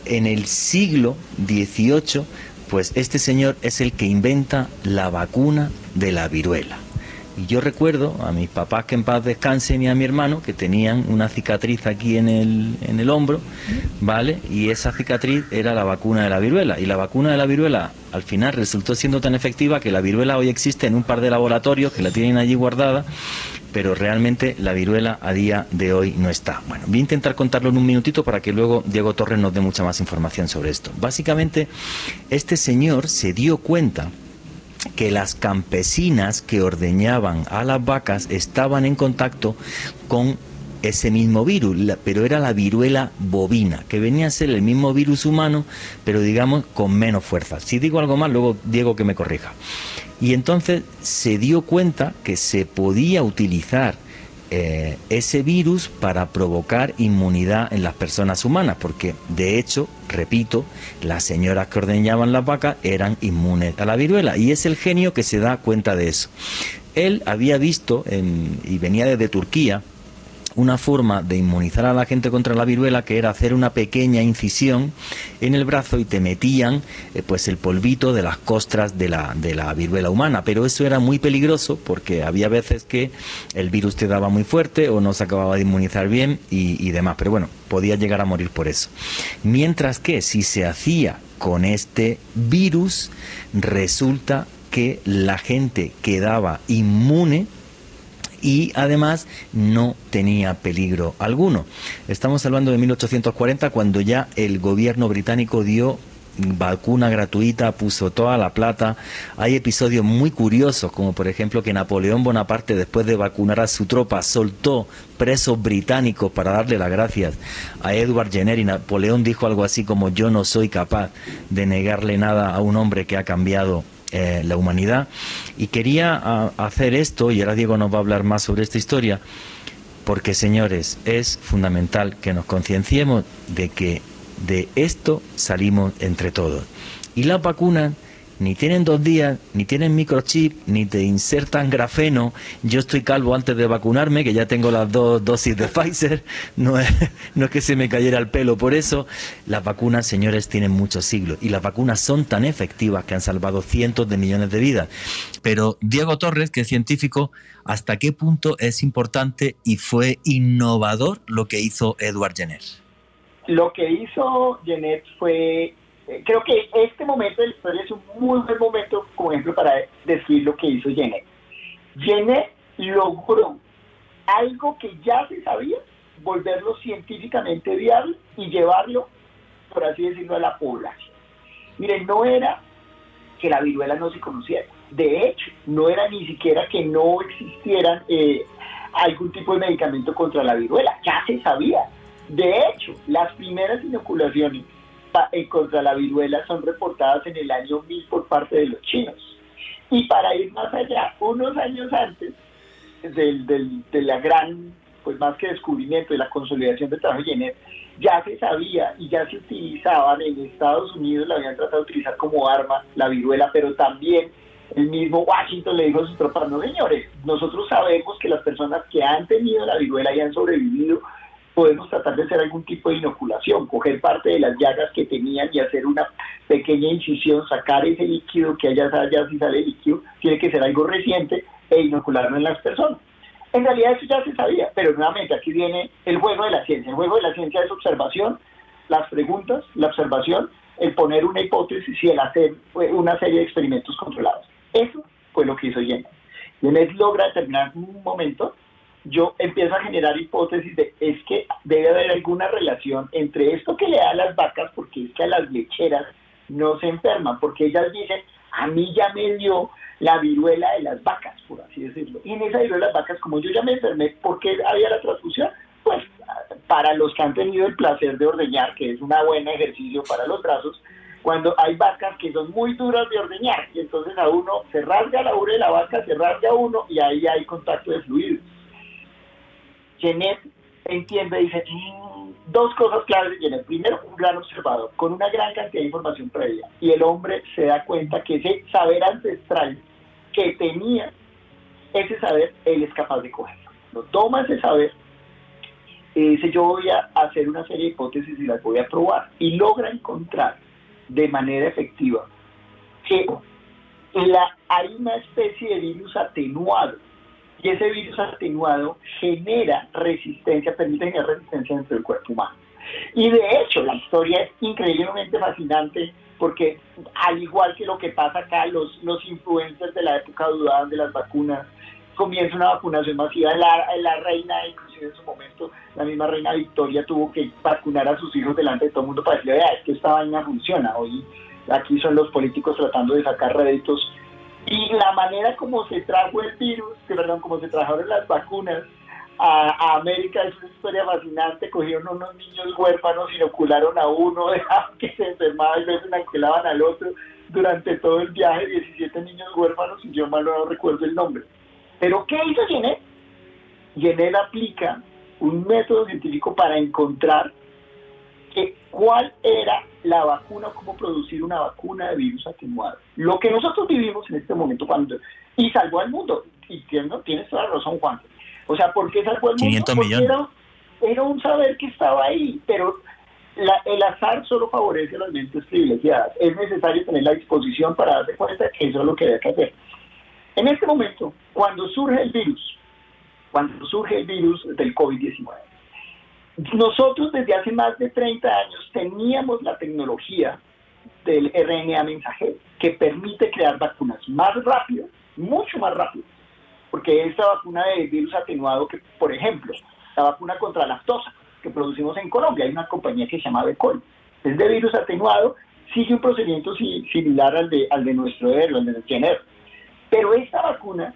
en el siglo XVIII pues este señor es el que inventa la vacuna de la viruela. Y yo recuerdo a mis papás que en paz descansen y a mi hermano que tenían una cicatriz aquí en el, en el hombro, ¿vale? Y esa cicatriz era la vacuna de la viruela. Y la vacuna de la viruela al final resultó siendo tan efectiva que la viruela hoy existe en un par de laboratorios que la tienen allí guardada pero realmente la viruela a día de hoy no está. Bueno, voy a intentar contarlo en un minutito para que luego Diego Torres nos dé mucha más información sobre esto. Básicamente, este señor se dio cuenta que las campesinas que ordeñaban a las vacas estaban en contacto con ese mismo virus, pero era la viruela bovina, que venía a ser el mismo virus humano, pero digamos con menos fuerza. Si digo algo más, luego Diego que me corrija. Y entonces se dio cuenta que se podía utilizar eh, ese virus para provocar inmunidad en las personas humanas, porque de hecho, repito, las señoras que ordeñaban las vacas eran inmunes a la viruela y es el genio que se da cuenta de eso. Él había visto, y venía desde Turquía, una forma de inmunizar a la gente contra la viruela que era hacer una pequeña incisión en el brazo y te metían eh, pues el polvito de las costras de la, de la viruela humana. Pero eso era muy peligroso porque había veces que el virus te daba muy fuerte o no se acababa de inmunizar bien y, y demás. Pero bueno, podía llegar a morir por eso. Mientras que si se hacía con este virus, resulta que la gente quedaba inmune y además no tenía peligro alguno. Estamos hablando de 1840 cuando ya el gobierno británico dio vacuna gratuita, puso toda la plata. Hay episodios muy curiosos, como por ejemplo que Napoleón Bonaparte, después de vacunar a su tropa, soltó presos británicos para darle las gracias a Edward Jenner y Napoleón dijo algo así como yo no soy capaz de negarle nada a un hombre que ha cambiado eh, la humanidad. Y quería ah, hacer esto, y ahora Diego nos va a hablar más sobre esta historia, porque señores, es fundamental que nos concienciemos de que de esto salimos entre todos. Y las vacunas ni tienen dos días, ni tienen microchip, ni te insertan grafeno. Yo estoy calvo antes de vacunarme, que ya tengo las dos dosis de Pfizer. No es, que se me cayera el pelo por eso. Las vacunas, señores, tienen muchos siglos. Y las vacunas son tan efectivas que han salvado cientos de millones de vidas. Pero Diego Torres, que es científico, ¿hasta qué punto es importante y fue innovador lo que hizo Edward Jenner? Lo que hizo Jenner fue creo que este momento de la historia es un muy buen momento, como ejemplo, para decir lo que hizo Jenner. Jenner logró algo que ya se sabía, volverlo científicamente viable y llevarlo, por así decirlo, a la población. Miren, no era que la viruela no se conociera. De hecho, no era ni siquiera que no existieran eh, algún tipo de medicamento contra la viruela. Ya se sabía. De hecho, las primeras inoculaciones contra la viruela son reportadas en el año 1000 por parte de los chinos. Y para ir más allá, unos años antes del, del, de la gran, pues más que descubrimiento, de la consolidación del trabajo Jenner, ya se sabía y ya se utilizaban en Estados Unidos, la habían tratado de utilizar como arma la viruela, pero también el mismo Washington le dijo a sus tropas, no señores, nosotros sabemos que las personas que han tenido la viruela y han sobrevivido podemos tratar de hacer algún tipo de inoculación, coger parte de las llagas que tenían y hacer una pequeña incisión, sacar ese líquido que allá ya si sale líquido, tiene que ser algo reciente e inocularlo en las personas. En realidad eso ya se sabía, pero nuevamente aquí viene el juego de la ciencia. El juego de la ciencia es observación, las preguntas, la observación, el poner una hipótesis y el hacer una serie de experimentos controlados. Eso fue lo que hizo Jenner. Jenner logra determinar un momento yo empiezo a generar hipótesis de es que debe haber alguna relación entre esto que le da a las vacas, porque es que a las lecheras no se enferman, porque ellas dicen, a mí ya me dio la viruela de las vacas, por así decirlo. Y en esa viruela de las vacas, como yo ya me enfermé, ¿por qué había la transfusión? Pues para los que han tenido el placer de ordeñar, que es un buen ejercicio para los brazos, cuando hay vacas que son muy duras de ordeñar, y entonces a uno se rasga la ubre de la vaca, se rasga uno, y ahí hay contacto de fluidos Genet entiende, dice, dos cosas claves de Genet. Primero, un gran observador, con una gran cantidad de información previa. Y el hombre se da cuenta que ese saber ancestral que tenía, ese saber, él es capaz de cogerlo. Lo toma ese saber y dice, yo voy a hacer una serie de hipótesis y las voy a probar. Y logra encontrar de manera efectiva que la, hay una especie de virus atenuado y ese virus atenuado genera resistencia, permite generar resistencia dentro del cuerpo humano. Y de hecho, la historia es increíblemente fascinante porque al igual que lo que pasa acá, los, los influencers de la época dudaban de las vacunas, comienza una vacunación masiva. La, la reina, inclusive en su momento, la misma reina Victoria tuvo que vacunar a sus hijos delante de todo el mundo para decirle, es que esta vaina funciona. Hoy aquí son los políticos tratando de sacar réditos y la manera como se trajo el virus, perdón, como se trajeron las vacunas a, América es una historia fascinante. Cogieron unos niños huérfanos, inocularon a uno, dejaron que se enfermaba y luego inoculaban al otro. Durante todo el viaje, 17 niños huérfanos, y yo mal no recuerdo el nombre. Pero, ¿qué hizo Genet? Genet aplica un método científico para encontrar que, cuál era la vacuna, cómo producir una vacuna de virus atenuado. Lo que nosotros vivimos en este momento cuando y salvó al mundo. Y tienes, tienes toda la razón, Juan. O sea, ¿por qué salvó al mundo? Porque era, era, un saber que estaba ahí, pero el azar solo favorece a las mentes privilegiadas. Es necesario tener la disposición para darse cuenta que eso es lo que hay que hacer. En este momento, cuando surge el virus, cuando surge el virus del COVID-19, nosotros desde hace más de 30 años teníamos la tecnología del RNA mensajero que permite crear vacunas más rápido, mucho más rápido, porque esta vacuna de virus atenuado que, por ejemplo, la vacuna contra la lactosa que producimos en Colombia, hay una compañía que se llama Becol, es de virus atenuado sigue un procedimiento similar al de, al de nuestro héroe, al de Jenner. Pero esta vacuna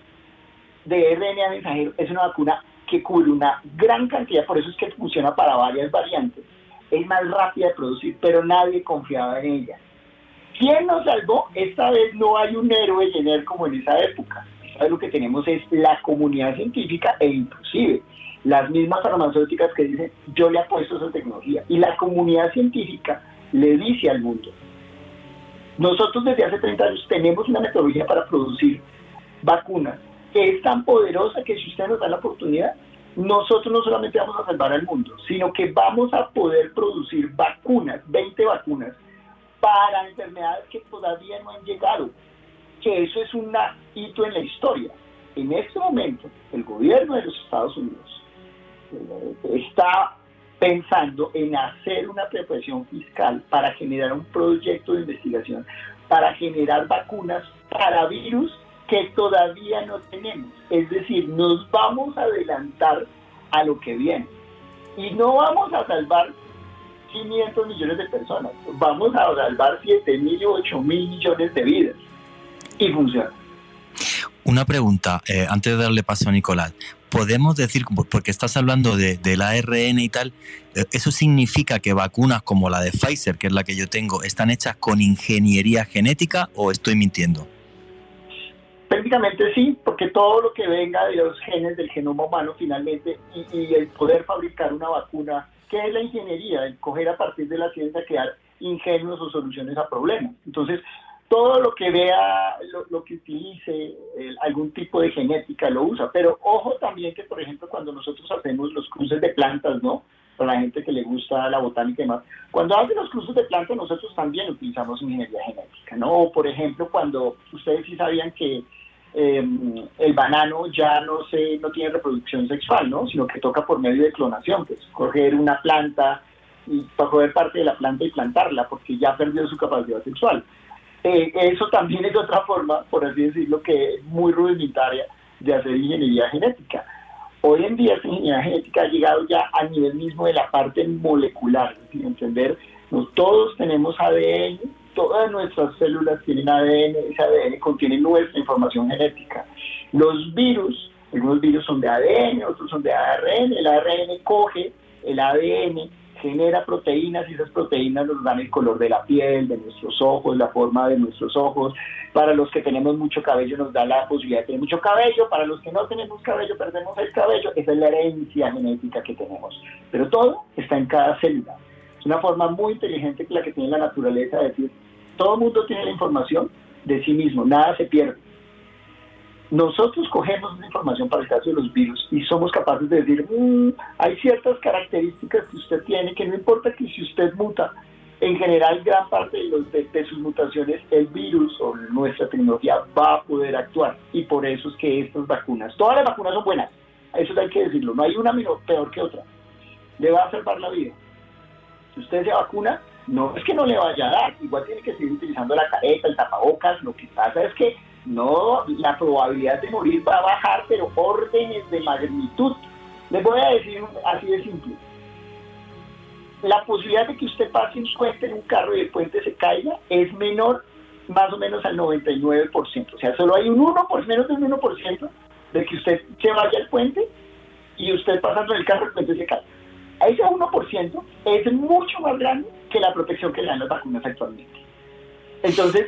de RNA mensajero es una vacuna que cubre una gran cantidad, por eso es que funciona para varias variantes. Es más rápida de producir, pero nadie confiaba en ella. ¿Quién nos salvó? Esta vez no hay un héroe Jenner como en esa época. Lo que tenemos es la comunidad científica e inclusive las mismas farmacéuticas que dicen yo le apuesto esa tecnología. Y la comunidad científica le dice al mundo, nosotros desde hace 30 años tenemos una metodología para producir vacunas que es tan poderosa que si usted nos da la oportunidad, nosotros no solamente vamos a salvar al mundo, sino que vamos a poder producir vacunas, 20 vacunas, para enfermedades que todavía no han llegado, que eso es un hito en la historia. En este momento, el gobierno de los Estados Unidos eh, está pensando en hacer una preparación fiscal para generar un proyecto de investigación, para generar vacunas para virus que todavía no tenemos. Es decir, nos vamos a adelantar a lo que viene. Y no vamos a salvar 500 millones de personas, vamos a salvar 7 mil o 8 mil millones de vidas. Y funciona. Una pregunta, eh, antes de darle paso a Nicolás. Podemos decir, porque estás hablando de, del ARN y tal, eh, ¿eso significa que vacunas como la de Pfizer, que es la que yo tengo, están hechas con ingeniería genética o estoy mintiendo? Técnicamente sí, porque todo lo que venga de los genes del genoma humano finalmente y, el poder fabricar una vacuna, que es la ingeniería, el coger a partir de la ciencia crear ingenios o soluciones a problemas. Entonces, todo lo que vea, lo, que utilice algún tipo de genética lo usa, pero ojo también que, por ejemplo, cuando nosotros hacemos los cruces de plantas, ¿no? Para la gente que le gusta la botánica y demás, cuando hacen los cruces de plantas nosotros también utilizamos ingeniería genética, ¿no? O, por ejemplo, cuando ustedes sí sabían que Em, el banano ya no se no tiene reproducción sexual, ¿no? sino que toca por medio de clonación, que es coger una planta y coger parte de la planta y plantarla, porque ya perdió su capacidad sexual. Eh, eso también es otra forma, por así decirlo, que es muy rudimentaria de hacer ingeniería genética. Hoy en día esa ingeniería genética ha llegado ya a nivel mismo de la parte molecular, decir, entender, no, todos tenemos ADN, todas nuestras células tienen ADN, ese ADN contiene nuestra información genética. Los virus, algunos virus son de ADN, otros son de ARN, el ARN coge el ADN, genera proteínas y esas proteínas nos dan el color de la piel, de nuestros ojos, la forma de nuestros ojos. Para los que tenemos mucho cabello nos da la posibilidad de tener mucho cabello, para los que no tenemos cabello perdemos el cabello, esa es la herencia genética que tenemos. Pero todo está en cada célula. Es una forma muy inteligente que la que tiene la naturaleza de decir, todo el mundo tiene la información de sí mismo, nada se pierde. Nosotros cogemos la información para el caso de los virus y somos capaces de decir, mm, hay ciertas características que usted tiene que no importa que si usted muta, en general gran parte de, los, de, sus mutaciones el virus o nuestra tecnología va a poder actuar y por eso es que estas vacunas, todas las vacunas son buenas, eso hay que decirlo, no hay una peor que otra, le va a salvar la vida. Si usted se vacuna, no es que no le vaya a dar, igual tiene que seguir utilizando la careta, el tapabocas, lo que pasa es que no, la probabilidad de morir va a bajar, pero órdenes de magnitud. Les voy a decir así de simple. La posibilidad de que usted pase un puente en un carro y el puente se caiga es menor más o menos al 99%. O sea, solo hay un 1%, por menos de un 1% de que usted se vaya al puente y usted pasando el carro el puente se caiga ese 1% es mucho más grande que la protección que le dan las vacunas actualmente. Entonces,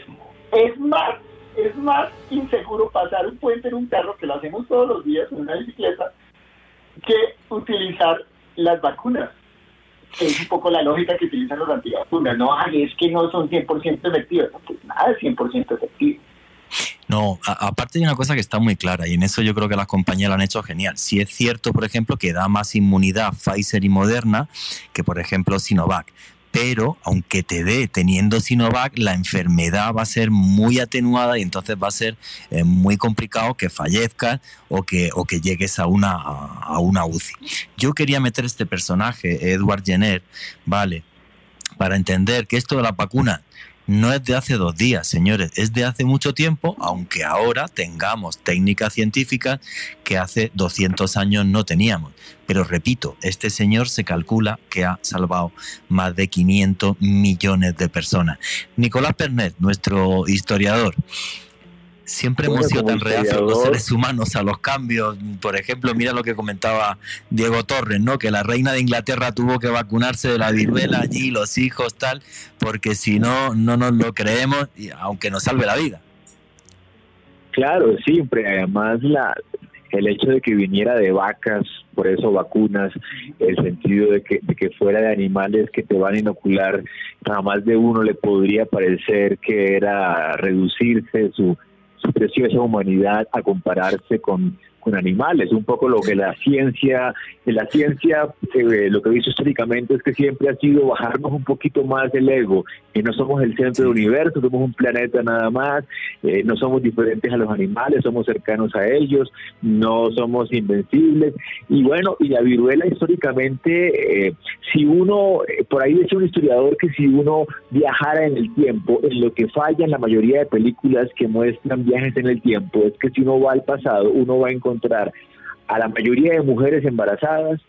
es más, es más inseguro pasar un puente en un carro, que lo hacemos todos los días en una bicicleta, que utilizar las vacunas. es un poco la lógica que utilizan los antivacunas. No, es que no son 100% efectivas. pues nada es 100% efectivo. No, aparte hay una cosa que está muy clara y en eso yo creo que las compañías lo han hecho genial. Si es cierto, por ejemplo, que da más inmunidad Pfizer y Moderna que, por ejemplo, Sinovac. Pero aunque te dé teniendo Sinovac, la enfermedad va a ser muy atenuada y entonces va a ser eh, muy complicado que fallezcas o que, o que llegues a una, a una UCI. Yo quería meter este personaje, Edward Jenner, ¿vale? Para entender que esto de la vacuna no es de hace dos días, señores, es de hace mucho tiempo, aunque ahora tengamos técnicas científicas que hace 200 años no teníamos. Pero repito, este señor se calcula que ha salvado más de 500 millones de personas. Nicolás Pernet, nuestro historiador, Siempre hemos sido tan reacios los seres humanos a los cambios. Por ejemplo, mira lo que comentaba Diego Torres, ¿no? Que la reina de Inglaterra tuvo que vacunarse de la viruela allí, los hijos, tal, porque si no, no nos lo creemos, aunque nos salve la vida. Claro, siempre. Además, la, el hecho de que viniera de vacas, por eso vacunas, el sentido de que, de que fuera de animales que te van a inocular, jamás de uno le podría parecer que era reducirse su preciosa humanidad a compararse con, con animales. Un poco lo que la ciencia, la ciencia eh, lo que dice históricamente es que siempre ha sido bajarnos un poquito más del ego, que no somos el centro del universo, somos un planeta nada más, eh, no somos diferentes a los animales, somos cercanos a ellos, no somos invencibles. Y bueno, y la viruela históricamente, eh, si uno, por ahí dice un historiador que si uno viajara en el tiempo, en lo que falla en la mayoría de películas que muestran viajes en el tiempo, es que si uno va al pasado, uno va a encontrar a la mayoría de mujeres embarazadas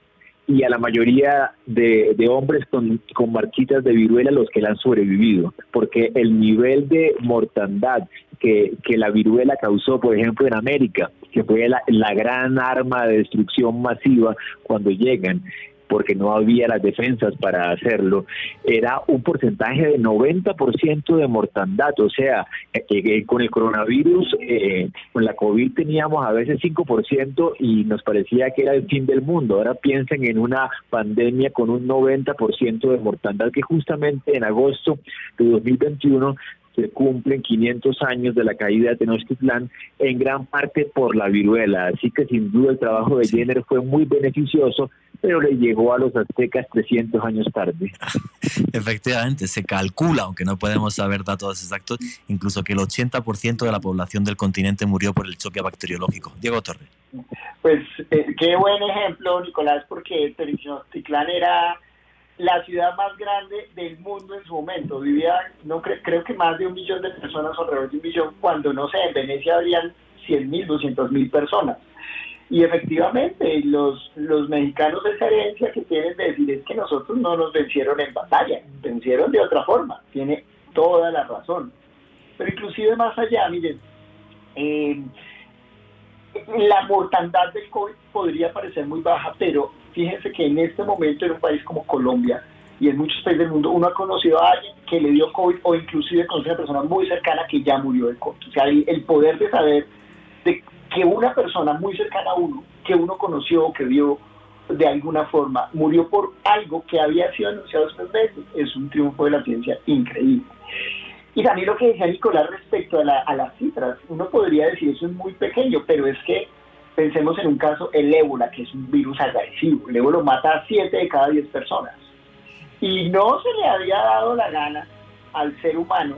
y a la mayoría de, hombres con, con, marquitas de viruela los que la han sobrevivido, porque el nivel de mortandad que, la viruela causó, por ejemplo, en América, que fue la gran arma de destrucción masiva cuando llegan, porque no había las defensas para hacerlo, era un porcentaje de 90% de mortandad. O sea, eh, eh, con el coronavirus, eh, con la COVID teníamos a veces 5% y nos parecía que era el fin del mundo. Ahora piensen en una pandemia con un 90% de mortandad que justamente en agosto de 2021 se cumplen 500 años de la caída de Tenochtitlan, en gran parte por la viruela. Así que sin duda el trabajo de Jenner fue muy beneficioso, pero le llegó a los aztecas 300 años tarde. Efectivamente, se calcula, aunque no podemos saber datos exactos, incluso que el 80% de la población del continente murió por el choque bacteriológico. Diego Torres. Pues eh, qué buen ejemplo, Nicolás, porque Tenochtitlan era la ciudad más grande del mundo en su momento. Vivía, no creo que más de un millón de personas, alrededor de un millón, cuando no sé, en Venecia habrían 100 mil, 200 mil personas. Y efectivamente, los, los mexicanos esa herencia que tienen de decir es que nosotros no nos vencieron en batalla, vencieron de otra forma, tiene toda la razón. Pero inclusive más allá, miren, eh, la mortandad del COVID podría parecer muy baja, pero fíjense que en este momento en un país como Colombia y en muchos países del mundo uno ha conocido a alguien que le dio COVID o inclusive conoce a una persona muy cercana que ya murió de COVID. O sea, el, poder de saber de que una persona muy cercana a uno, que uno conoció o que vio de alguna forma, murió por algo que había sido anunciado estos meses, es un triunfo de la ciencia increíble. Y también lo que decía Nicolás respecto a, a las cifras, uno podría decir eso es muy pequeño, pero es que Pensemos en un caso, el ébola, que es un virus agresivo. El ébola mata a 7 de cada 10 personas. Y no se le había dado la gana al ser humano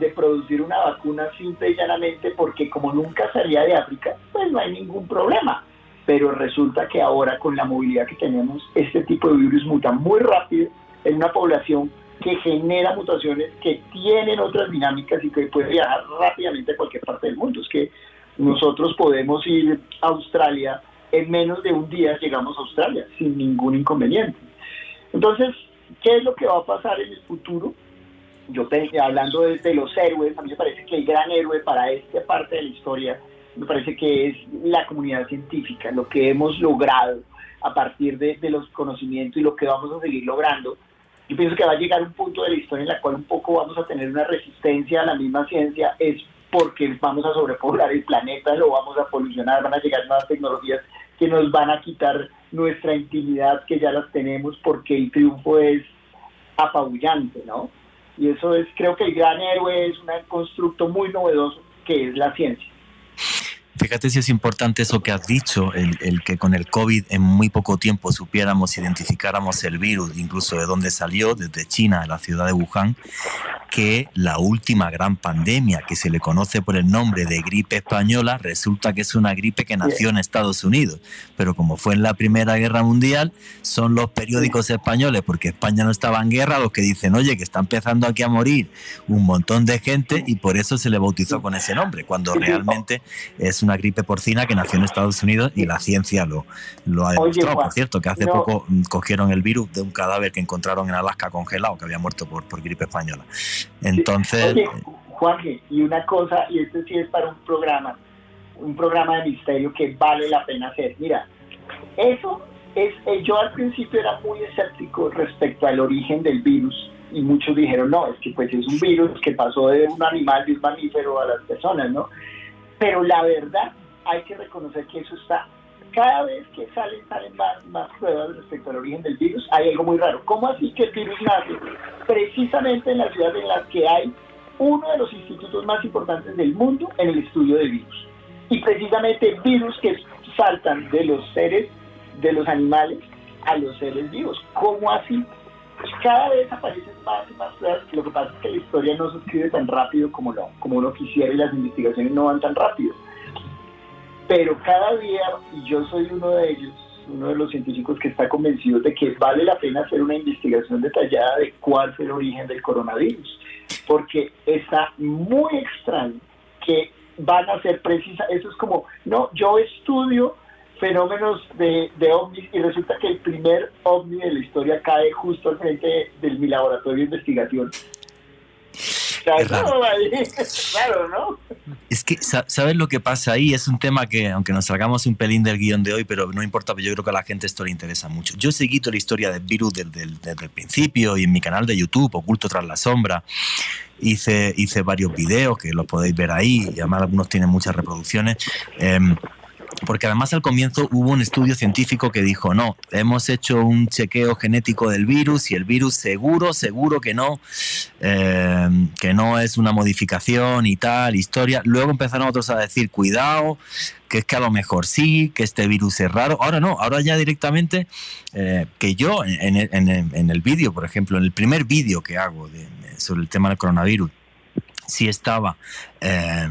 de producir una vacuna simple y llanamente porque como nunca salía de África, pues no hay ningún problema. Pero resulta que ahora con la movilidad que tenemos, este tipo de virus muta muy rápido en una población que genera mutaciones que tienen otras dinámicas y que puede viajar rápidamente a cualquier parte del mundo. Es que nosotros podemos ir a Australia, en menos de un día llegamos a Australia sin ningún inconveniente. Entonces, ¿qué es lo que va a pasar en el futuro? Yo hablando de, los héroes, a mí me parece que el gran héroe para esta parte de la historia, me parece que es la comunidad científica, lo que hemos logrado a partir de, de los conocimientos y lo que vamos a seguir logrando. Yo pienso que va a llegar un punto de la historia en la cual un poco vamos a tener una resistencia a la misma ciencia, es porque vamos a sobrepoblar el planeta, lo vamos a polucionar, van a llegar nuevas tecnologías que nos van a quitar nuestra intimidad, que ya las tenemos, porque el triunfo es apabullante, ¿no? Y eso es, creo que el gran héroe es un constructo muy novedoso que es la ciencia. Fíjate si es importante eso que has dicho, el, el, que con el COVID en muy poco tiempo supiéramos, identificáramos el virus, incluso de dónde salió, desde China, de la ciudad de Wuhan, que la última gran pandemia que se le conoce por el nombre de gripe española resulta que es una gripe que nació en Estados Unidos. Pero como fue en la Primera Guerra Mundial, son los periódicos españoles, porque España no estaba en guerra, los que dicen, oye, que está empezando aquí a morir un montón de gente y por eso se le bautizó con ese nombre, cuando realmente es una gripe porcina que nació en Estados Unidos y la ciencia lo, lo ha demostrado. por cierto, que hace poco mm, cogieron el virus de un cadáver que encontraron en Alaska congelado, que había muerto por, por gripe española. Entonces... Oye, Juanje, y una cosa, y esto sí es para un programa, un programa de misterio que vale la pena hacer. Mira, eso es, eh, yo al principio era muy escéptico respecto al origen del virus y muchos dijeron, no, es que pues es un virus que pasó de un animal, de un mamífero a las personas, ¿no? Pero la verdad, hay que reconocer que eso está, cada vez que salen, salen más, más pruebas respecto al origen del virus, hay algo muy raro. ¿Cómo así que el virus nace precisamente en la ciudad en la que hay uno de los institutos más importantes del mundo en el estudio de virus? Y precisamente virus que saltan de los seres, de los animales, a los seres vivos. ¿Cómo así? Pues cada vez aparecen más y más pruebas. Lo que pasa es que la historia no se escribe tan rápido como, lo, como uno quisiera y las investigaciones no van tan rápido. Pero cada día, y yo soy uno de ellos, uno de los científicos que está convencido de que vale la pena hacer una investigación detallada de cuál fue el origen del coronavirus, porque está muy extraño que van a ser precisas, eso es como, no, yo estudio fenómenos de, de ovnis y resulta que el primer ovni de la historia cae justo al frente del mi laboratorio de investigación. Claro, ¿no? Es que, ¿sabes lo que pasa ahí? Es un tema que, aunque nos salgamos un pelín del guion de hoy, pero no importa, yo creo que a la gente esto le interesa mucho. Yo he seguido la historia del virus desde, el principio y en mi canal de YouTube, Oculto tras la sombra, hice, hice varios videos que los podéis ver ahí, y además algunos tienen muchas reproducciones. Em, porque además al comienzo hubo un estudio científico que dijo, no, hemos hecho un chequeo genético del virus y el virus seguro, seguro que no, eh, que no es una modificación y tal, historia. Luego empezaron otros a decir, cuidado, que es que a lo mejor sí, que este virus es raro. Ahora no, ahora ya directamente, eh, que yo en, en, el vídeo, por ejemplo, en el primer vídeo que hago sobre el tema del coronavirus, si estaba, eh,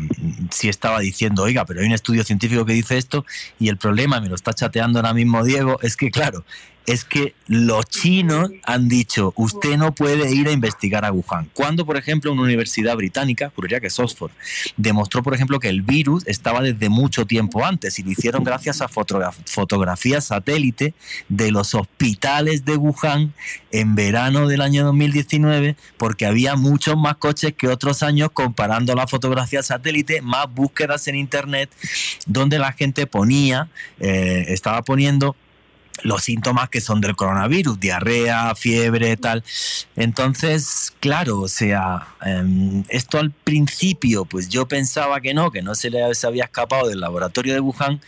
estaba diciendo, oiga, pero hay un estudio científico que dice esto y el problema, me lo está chateando ahora mismo Diego, es que claro, es que los chinos han dicho, usted no puede ir a investigar a Wuhan. Cuando, por ejemplo, una universidad británica, juraría que es Oxford, demostró, por ejemplo, que el virus estaba desde mucho tiempo antes y lo hicieron gracias a fotografías satélite de los hospitales de Wuhan en verano del año 2019, porque había muchos más coches que otros años comparando la fotografía satélite, más búsquedas en Internet, donde la gente ponía, eh, estaba poniendo los síntomas que son del coronavirus, diarrea, fiebre, tal. Entonces, claro, o sea, em, esto al principio, pues yo pensaba que no, que no se le había escapado del laboratorio de Wuhan.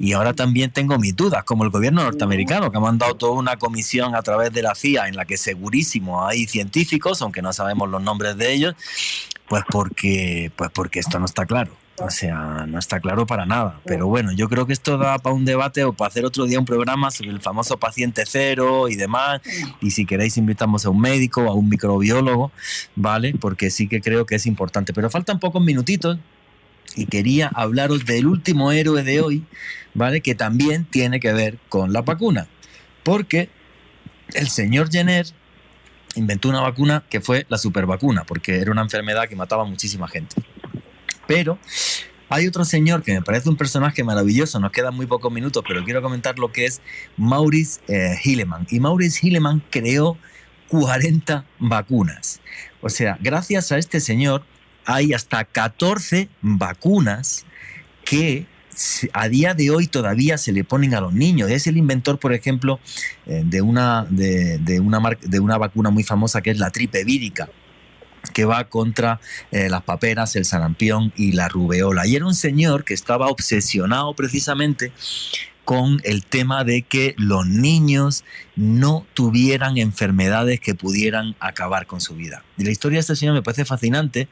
Y ahora también tengo mis dudas, como el gobierno norteamericano, que ha mandado toda una comisión a través de la CIA en la que segurísimo hay científicos, aunque no sabemos los nombres de ellos, pues porque, pues porque esto no está claro. O sea, no está claro para nada. Pero bueno, yo creo que esto da para un debate o para hacer otro día un programa sobre el famoso paciente cero y demás. Y si queréis, invitamos a un médico o a un microbiólogo, ¿vale? Porque sí que creo que es importante. Pero faltan pocos minutitos y quería hablaros del último héroe de hoy, ¿vale? Que también tiene que ver con la vacuna. Porque el señor Jenner inventó una vacuna que fue la supervacuna, porque era una enfermedad que mataba a muchísima gente. Pero hay otro señor que me parece un personaje maravilloso, nos quedan muy pocos minutos, pero quiero comentar lo que es Maurice eh, Hilleman. Y Maurice Hilleman creó 40 vacunas. O sea, gracias a este señor hay hasta 14 vacunas que a día de hoy todavía se le ponen a los niños. Es el inventor, por ejemplo, eh, de, una, de, una, de una vacuna muy famosa que es la tripe vírica que va contra eh, las paperas, el sarampión y la rubeola. Y era un señor que estaba obsesionado precisamente con el tema de que los niños no tuvieran enfermedades que pudieran acabar con su vida. Y la historia de este señor me parece fascinante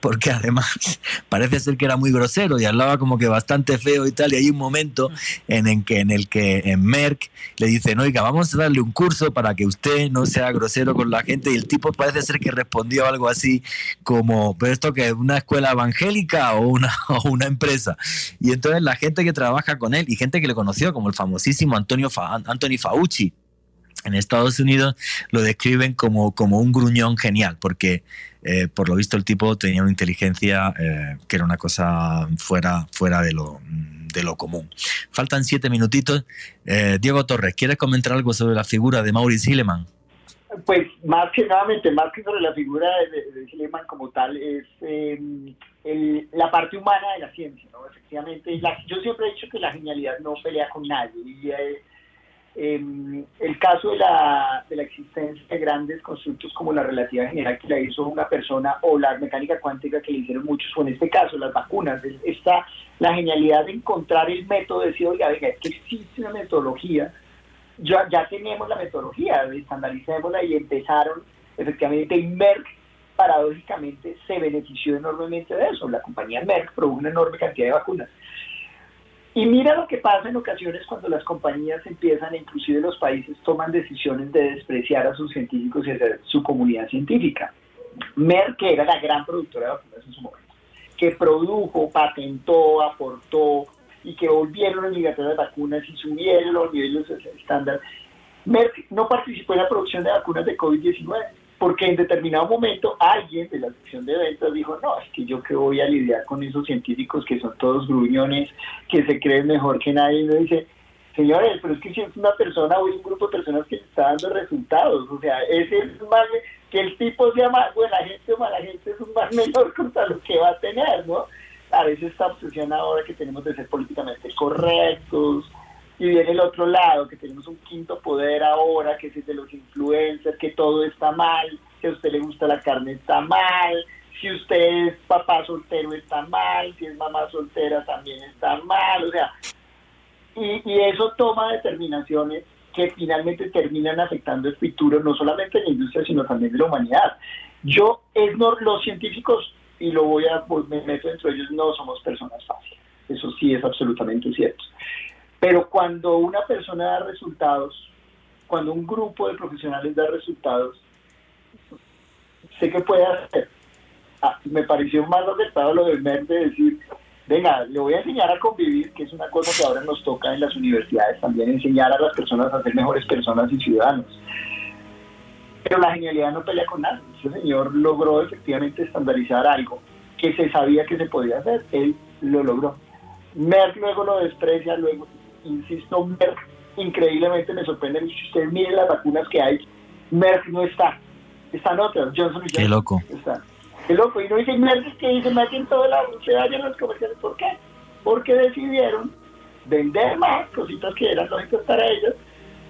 porque además parece ser que era muy grosero y hablaba como que bastante feo y tal, y hay un momento en el que en, el que en Merck le dicen, oiga, vamos a darle un curso para que usted no sea grosero con la gente, y el tipo parece ser que respondió algo así como, pero esto que es una escuela evangélica o una, o una empresa. Y entonces la gente que trabaja con él y gente que le conoció, como el famosísimo Antonio Anthony Fauci, en Estados Unidos lo describen como, como un gruñón genial, porque eh, por lo visto el tipo tenía una inteligencia eh, que era una cosa fuera, fuera de, lo, de lo común. Faltan siete minutitos. Eh, Diego Torres, ¿quieres comentar algo sobre la figura de Maurice Hilleman? Pues más que nuevamente, más que sobre la figura de, de como tal, es em, la parte humana de la ciencia, ¿no? Efectivamente, yo siempre he dicho que la genialidad no pelea con nadie y eh, el caso de la, de la existencia de grandes constructos como la relatividad general que la hizo una persona o la mecánica cuántica que le hicieron muchos, o en este caso las vacunas, está la genialidad de encontrar el método, de decir, oiga, venga, es que existe una metodología, ya, ya tenemos la metodología, estandaricémosla y empezaron efectivamente y Merck paradójicamente se benefició enormemente de eso. La compañía Merck produjo una enorme cantidad de vacunas. Y mira lo que pasa en ocasiones cuando las compañías empiezan, inclusive los países, toman decisiones de despreciar a sus científicos y a su comunidad científica. Merck, que era la gran productora de vacunas en su momento, que produjo, patentó, aportó y que volvieron obligatorias las vacunas y subieron los niveles estándar. Merck no participó en la producción de vacunas de COVID-19 porque en determinado momento alguien de la sección de ventas dijo, no, es que yo que voy a lidiar con esos científicos que son todos gruñones, que se creen mejor que nadie, y uno dice, señores, pero es que si es una persona o un grupo de personas que está dando resultados, o sea, ese es más, que el tipo sea más buena gente o mala gente es un más menor contra lo que va a tener, ¿no? A veces esta obsesión ahora que tenemos de ser políticamente correctos, y viene el otro lado, que tenemos un quinto poder ahora, que es el de los influencers, que todo está mal, que a usted le gusta la carne está mal, si usted es papá soltero está mal, si es mamá soltera también está mal, o sea, y, y eso toma determinaciones que finalmente terminan afectando el futuro no solamente de la industria, sino también de la humanidad. Yo, es no, los científicos, y lo voy a, pues, me meto entre ellos, no somos personas fáciles. Eso sí es absolutamente cierto. Pero cuando una persona da resultados, cuando un grupo de profesionales da resultados, sé que puede hacer. Ah, me pareció más acertado lo del MER de decir, venga, le voy a enseñar a convivir, que es una cosa que ahora nos toca en las universidades también, enseñar a las personas a ser mejores personas y ciudadanos. Pero la genialidad no pelea con nada. Ese señor logró efectivamente estandarizar algo que se sabía que se podía hacer. Él lo logró. Merck luego lo desprecia, luego insisto, Merck increíblemente me sorprende si ustedes miren las vacunas que hay, Merck no está, están otras, Johnson Johnson. Qué loco. Está. Qué loco, y no dice Merck que dice Merck en todo lado, se vayan los comerciales, ¿por qué? Porque decidieron vender más cositas que eran lógicas para ellos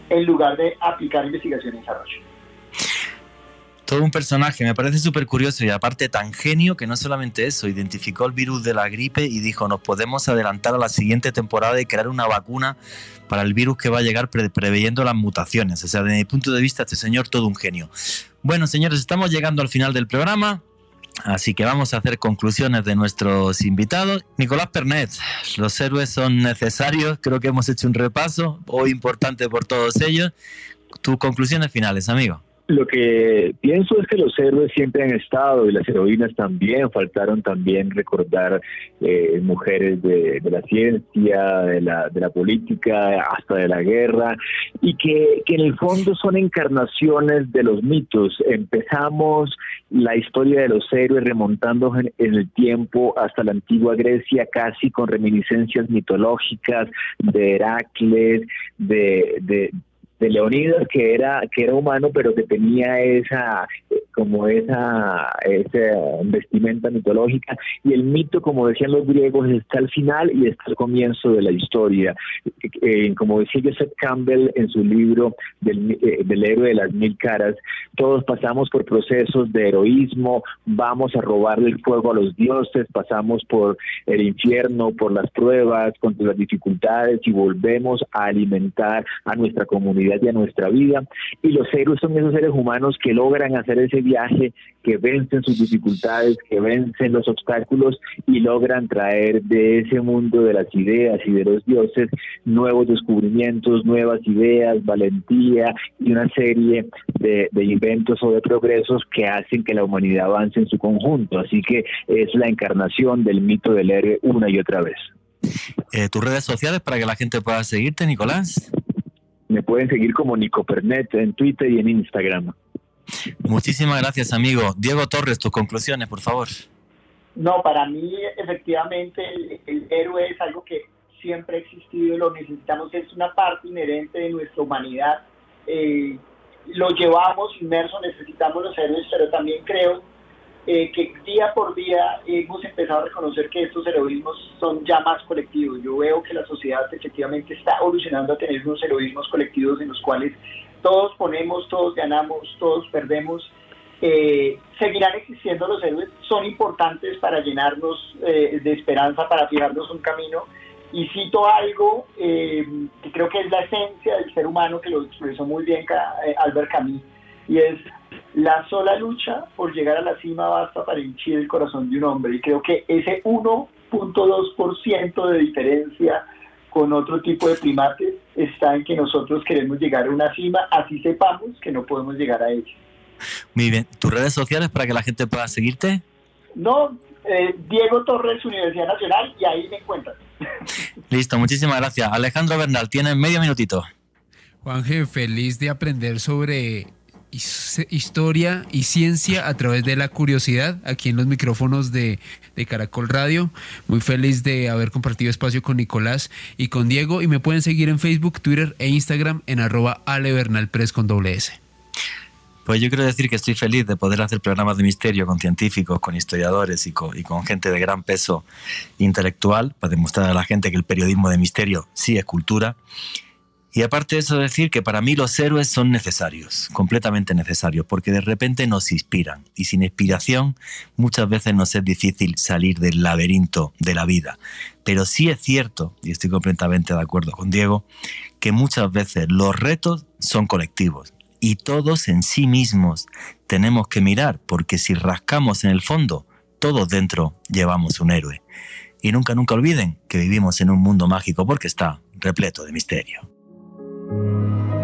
en lugar de aplicar investigación y desarrollo todo un personaje, me parece súper curioso y aparte tan genio que no solamente eso, identificó el virus de la gripe y dijo, nos podemos adelantar a la siguiente temporada y crear una vacuna para el virus que va a llegar preveyendo las mutaciones. O sea, desde mi punto de vista, este señor todo un genio. Bueno, señores, estamos llegando al final del programa. Así que vamos a hacer conclusiones de nuestros invitados. Nicolás Pernet, los héroes son necesarios, creo que hemos hecho un repaso, hoy importante por todos ellos. Tus conclusiones finales, amigo. Lo que pienso es que los héroes siempre han estado y las heroínas también, faltaron también recordar eh, mujeres de, la ciencia, de la, de la política, hasta de la guerra, y que, en el fondo son encarnaciones de los mitos. Empezamos la historia de los héroes remontando en, el tiempo hasta la antigua Grecia, casi con reminiscencias mitológicas de Heracles, de de Leonidas que era que era humano pero que tenía esa como esa, vestimenta mitológica. Y el mito como decían los griegos está al final y está al comienzo de la historia. Eh, como decía Joseph Campbell en su libro del, eh, del héroe de las mil caras todos pasamos por procesos de heroísmo vamos a robarle el fuego a los dioses pasamos por el infierno por las pruebas contra las dificultades y volvemos a alimentar a nuestra comunidad y a nuestra vida. Y los héroes son esos seres humanos que logran hacer ese viaje, que vencen sus dificultades, que vencen los obstáculos y logran traer de ese mundo de las ideas y de los dioses nuevos descubrimientos, nuevas ideas, valentía y una serie de, de inventos o de progresos que hacen que la humanidad avance en su conjunto. Así que es la encarnación del mito del héroe una y otra vez. Eh, ¿Tus redes sociales para que la gente pueda seguirte, Nicolás? Me pueden seguir como Nicopernet en Twitter y en Instagram. Muchísimas gracias, amigo. Diego Torres, tus conclusiones, por favor. No, para mí efectivamente el, el, héroe es algo que siempre ha existido y lo necesitamos, es una parte inherente de nuestra humanidad. Eh, lo llevamos inmerso, necesitamos los héroes, pero también creo eh, que día por día hemos empezado a reconocer que estos heroísmos son ya más colectivos. Yo veo que la sociedad efectivamente está evolucionando a tener unos heroísmos colectivos en los cuales todos ponemos, todos ganamos, todos perdemos. Eh, seguirán existiendo los héroes, son importantes para llenarnos eh, de esperanza, para fijarnos un camino. Y cito algo eh, que creo que es la esencia del ser humano, que lo expresó muy bien eh, Albert Camus, y es la sola lucha por llegar a la cima basta para hinchir el corazón de un hombre. Y creo que ese 1.2% de diferencia con otro tipo de primates está en que nosotros queremos llegar a una cima, así sepamos que no podemos llegar a ella. Muy bien. ¿Tus redes sociales para que la gente pueda seguirte? No, eh, Diego Torres, Universidad Nacional, y ahí me encuentran. Listo, muchísimas gracias. Alejandro Bernal, tienes medio minutito. Juanje, feliz de aprender sobre historia y ciencia a través de la curiosidad aquí en los micrófonos de, Caracol Radio. Muy feliz de haber compartido espacio con Nicolás y con Diego y me pueden seguir en Facebook, Twitter e Instagram en arroba doble S. Pues yo quiero decir que estoy feliz de poder hacer programas de misterio con científicos, con historiadores y con gente de gran peso intelectual para demostrar a la gente que el periodismo de misterio sí es cultura. Y aparte de eso, decir que para mí los héroes son necesarios, completamente necesarios, porque de repente nos inspiran. Y sin inspiración muchas veces nos es difícil salir del laberinto de la vida. Pero sí es cierto, y estoy completamente de acuerdo con Diego, que muchas veces los retos son colectivos. Y todos en sí mismos tenemos que mirar, porque si rascamos en el fondo, todos dentro llevamos un héroe. Y nunca, nunca olviden que vivimos en un mundo mágico porque está repleto de misterio. Música